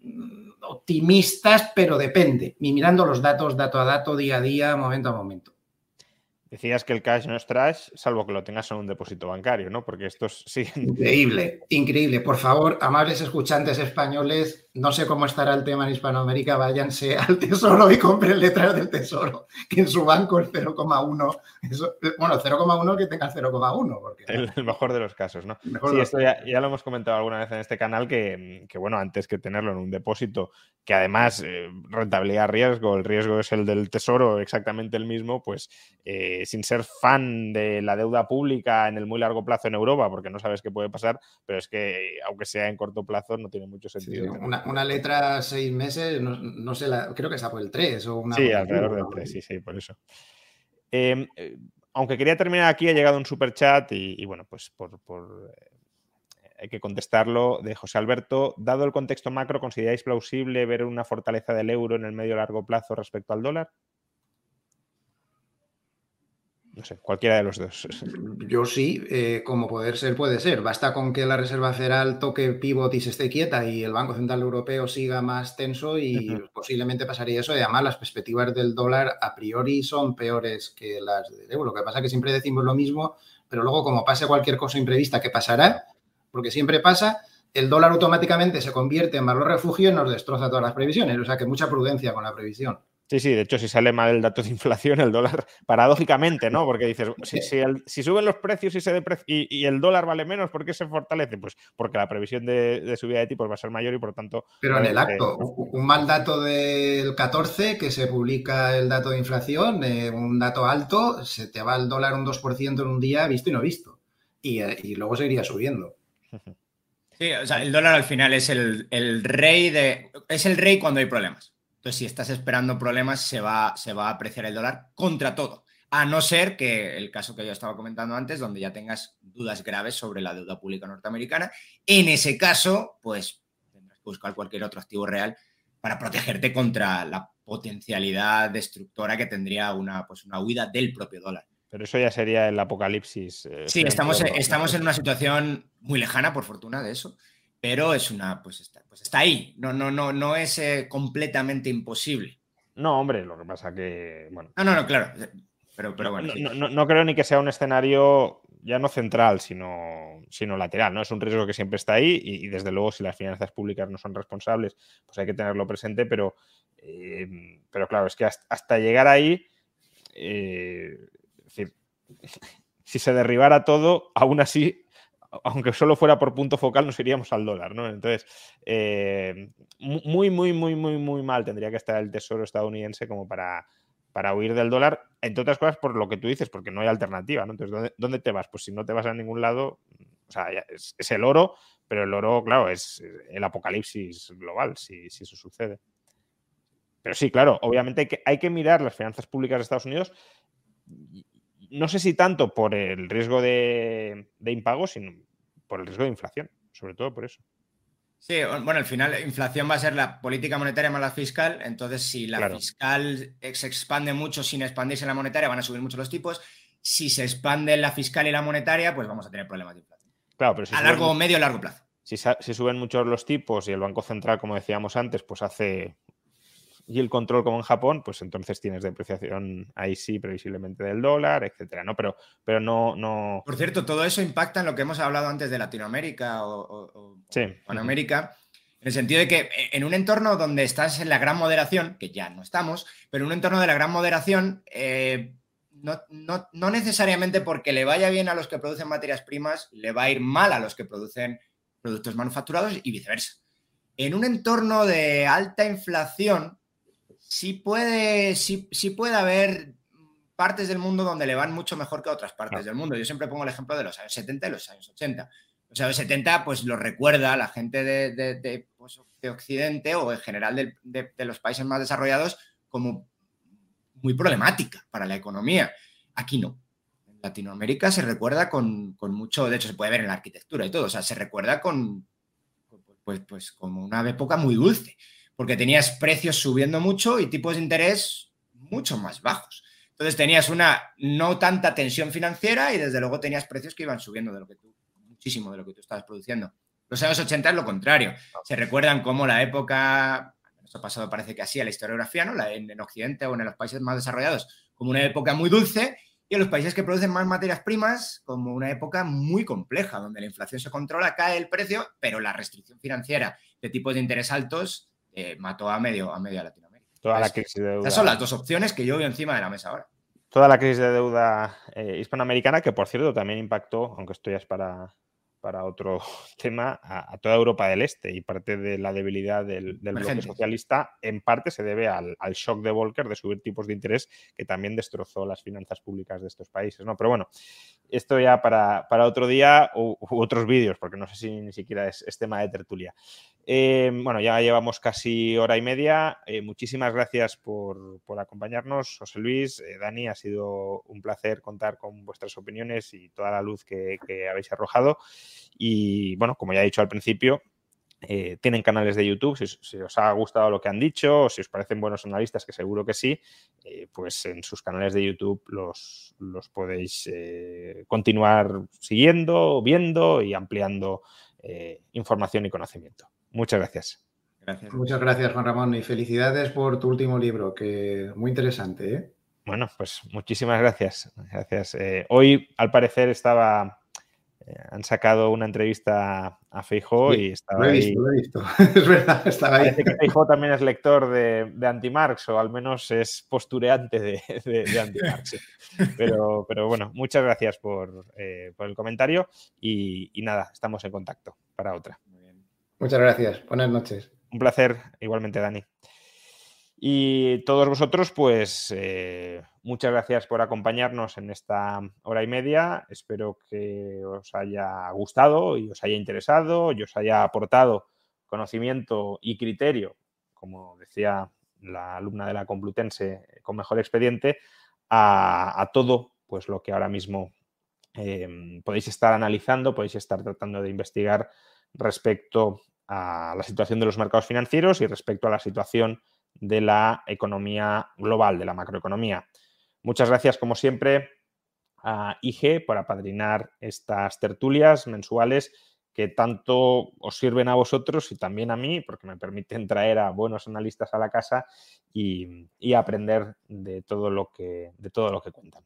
mm, optimistas, pero depende, y mirando los datos dato a dato, día a día, momento a momento. Decías que el cash no es trash, salvo que lo tengas en un depósito bancario, ¿no? Porque estos sí. Increíble, increíble. Por favor, amables escuchantes españoles, no sé cómo estará el tema en Hispanoamérica, váyanse al Tesoro y compren letras del Tesoro, que en su banco es 0,1. Bueno, 0,1 que tenga 0,1. Porque... El, mejor de los casos, ¿no? sí, esto ya, lo hemos comentado alguna vez en este canal, que, bueno, antes que tenerlo en un depósito, que además eh, rentabilidad riesgo, el riesgo es el del Tesoro, exactamente el mismo, pues. Eh, sin ser fan de la deuda pública en el muy largo plazo en Europa, porque no sabes qué puede pasar, pero es que aunque sea en corto plazo no tiene mucho sentido. una, letra seis meses, no, sé, creo que está por el 3 o una... Sí, alrededor del 3, sí, sí, por eso. Em, eh, aunque quería terminar aquí, ha llegado un super chat y, bueno, pues por, eh, hay que contestarlo, de José Alberto. Dado el contexto macro, ¿consideráis plausible ver una fortaleza del euro en el medio largo plazo respecto al dólar? No sé, cualquiera de los dos. Yo sí, eh, como poder ser, puede ser. Basta con que la Reserva Federal toque pivot y se esté quieta y el Banco Central Europeo siga más tenso y posiblemente pasaría eso. Y además las perspectivas del dólar a priori son peores que las del euro. Lo que pasa es que siempre decimos lo mismo, pero luego como pase cualquier cosa imprevista que pasará, porque siempre pasa, el dólar automáticamente se convierte en valor refugio y nos destroza todas las previsiones. O sea que mucha prudencia con la previsión. Sí, sí, de hecho, si sale mal el dato de inflación, el dólar, paradójicamente, ¿no? Porque dices, si, suben los precios y, se y, el dólar vale menos, ¿por qué se fortalece? Pues porque la previsión de, subida de tipos va a ser mayor y por tanto. Pero en el acto, un mal dato del 14, que se publica el dato de inflación, eh, un dato alto, se te va el dólar un 2% en un día visto y no visto. Y, eh, y luego seguiría subiendo. Sí, o sea, el dólar al final es el, el rey de. Es el rey cuando hay problemas. Entonces, si estás esperando problemas, se va, se va a apreciar el dólar contra todo. A no ser que el caso que yo estaba comentando antes, donde ya tengas dudas graves sobre la deuda pública norteamericana. En ese caso, pues tendrás que buscar cualquier otro activo real para protegerte contra la potencialidad destructora que tendría una, pues, una huida del propio dólar. Pero eso ya sería el apocalipsis. Eh, sí, estamos, estamos en una situación muy lejana, por fortuna, de eso pero es una, pues está, pues está ahí, no, no, no, no es eh, completamente imposible. No, hombre, lo que pasa que, bueno. No, no, no, claro, pero, pero bueno. No, creo ni que sea un escenario ya no central, sino, sino lateral, ¿no? Es un riesgo que siempre está ahí y, desde luego si las finanzas públicas no son responsables, pues hay que tenerlo presente, pero, eh, pero claro, es que hasta, llegar ahí, eh, es decir, si se derribara todo, aún así aunque solo fuera por punto focal, nos iríamos al dólar, ¿no? Entonces, eh, muy, muy, muy, muy, muy mal tendría que estar el Tesoro estadounidense como para, para huir del dólar, entre otras cosas por lo que tú dices, porque no hay alternativa, ¿no? Entonces, ¿dónde, te vas? Pues si no te vas a ningún lado, o sea, es, el oro, pero el oro, claro, es el apocalipsis global, si, si eso sucede. Pero sí, claro, obviamente que, hay que mirar las finanzas públicas de Estados Unidos no sé si tanto por el riesgo de, impago, sino por el riesgo de inflación, sobre todo por eso. Sí, bueno, al final inflación va a ser la política monetaria más la fiscal, entonces si la fiscal se expande mucho sin expandirse la monetaria, van a subir mucho los tipos. Si se expande la fiscal y la monetaria, pues vamos a tener problemas de inflación. Claro, pero a largo, medio, largo plazo. Si, si, suben mucho los tipos y el Banco Central, como decíamos antes, pues hace y el control como en Japón, pues entonces tienes depreciación ahí sí previsiblemente del dólar, etcétera, ¿no? Pero, pero no, no. Por cierto, todo eso impacta en lo que hemos hablado antes de Latinoamérica o, sí. América, en el sentido de que eh, en un entorno donde estás en la gran moderación, que ya no estamos, pero en un entorno de la gran moderación, eh, no, no necesariamente porque le vaya bien a los que producen materias primas, le va a ir mal a los que producen productos manufacturados y viceversa. En un entorno de alta inflación, sí puede, sí, puede haber partes del mundo donde le van mucho mejor que otras partes del mundo. Yo siempre pongo el ejemplo de los años 70 y los años 80. Los años 70, pues lo recuerda la gente de, pues, Occidente o en general de, los países más desarrollados como muy problemática para la economía. Aquí no. En Latinoamérica se recuerda con, mucho, de hecho se puede ver en la arquitectura y todo, o sea, se recuerda con, pues, pues como una época muy dulce porque tenías precios subiendo mucho y tipos de interés mucho más bajos. Entonces tenías una no tanta tensión financiera y desde luego tenías precios que iban subiendo de lo que tú, muchísimo de lo que tú estabas produciendo. Los años 80 es lo contrario. Se recuerdan cómo la época, ha pasado parece que así a la historiografía, ¿no? en, en Occidente o en los países más desarrollados, como una época muy dulce y en los países que producen más materias primas como una época muy compleja, donde la inflación se controla, cae el precio, pero la restricción financiera de tipos de interés altos eh, mató a medio, a media Latinoamérica. Toda la crisis de deuda. Esas son las dos opciones que yo veo encima de la mesa ahora. Toda la crisis de deuda eh, hispanoamericana, que por cierto también impactó, aunque esto ya es para, para otro tema, a, toda Europa del Este y parte de la debilidad del, bloque socialista, en parte se debe al, shock de Volcker de subir tipos de interés que también destrozó las finanzas públicas de estos países. ¿no? Pero bueno, esto ya para, otro día u, otros vídeos, porque no sé si ni siquiera es, tema de tertulia. Eh, bueno, ya llevamos casi hora y media. Eh, muchísimas gracias por, acompañarnos, José Luis. Eh, Dani, ha sido un placer contar con vuestras opiniones y toda la luz que habéis arrojado. Y bueno, como ya he dicho al principio, eh, tienen canales de YouTube, si, os ha gustado lo que han dicho, si os parecen buenos analistas, que seguro que sí, eh, pues en sus canales de YouTube los, los podéis eh, continuar siguiendo, viendo y ampliando información y conocimiento. Muchas gracias. gracias. Muchas gracias, Juan Ramón, y felicidades por tu último libro, que muy interesante. Bueno, pues muchísimas gracias. Gracias. hoy, al parecer, estaba han sacado una entrevista a Feijó y estaba lo he ahí. visto, lo he visto. es verdad, estaba ahí. Parece que Feijó también es lector de, de Antimarx o al menos es postureante de, de, de Antimarx. Pero, pero bueno, muchas gracias por, eh, por el comentario y, y nada, estamos en contacto para otra. Muchas gracias. Buenas noches. Un placer, igualmente, Dani. Y todos vosotros, pues eh, muchas gracias por acompañarnos en esta hora y media. Espero que os haya gustado y os haya interesado y os haya aportado conocimiento y criterio, como decía la alumna de la Complutense con mejor expediente, a, todo pues lo que ahora mismo eh, podéis estar analizando, podéis estar tratando de investigar respecto a la situación de los mercados financieros y respecto a la situación de la economía global, de la macroeconomía. Muchas gracias, como siempre, a IG por apadrinar estas tertulias mensuales que tanto os sirven a vosotros y también a mí, porque me permiten traer a buenos analistas a la casa y, aprender de todo, lo que, de todo lo que cuentan.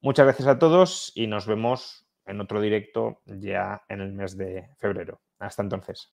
Muchas gracias a todos y nos vemos en otro directo ya en el mes de febrero. Hasta entonces.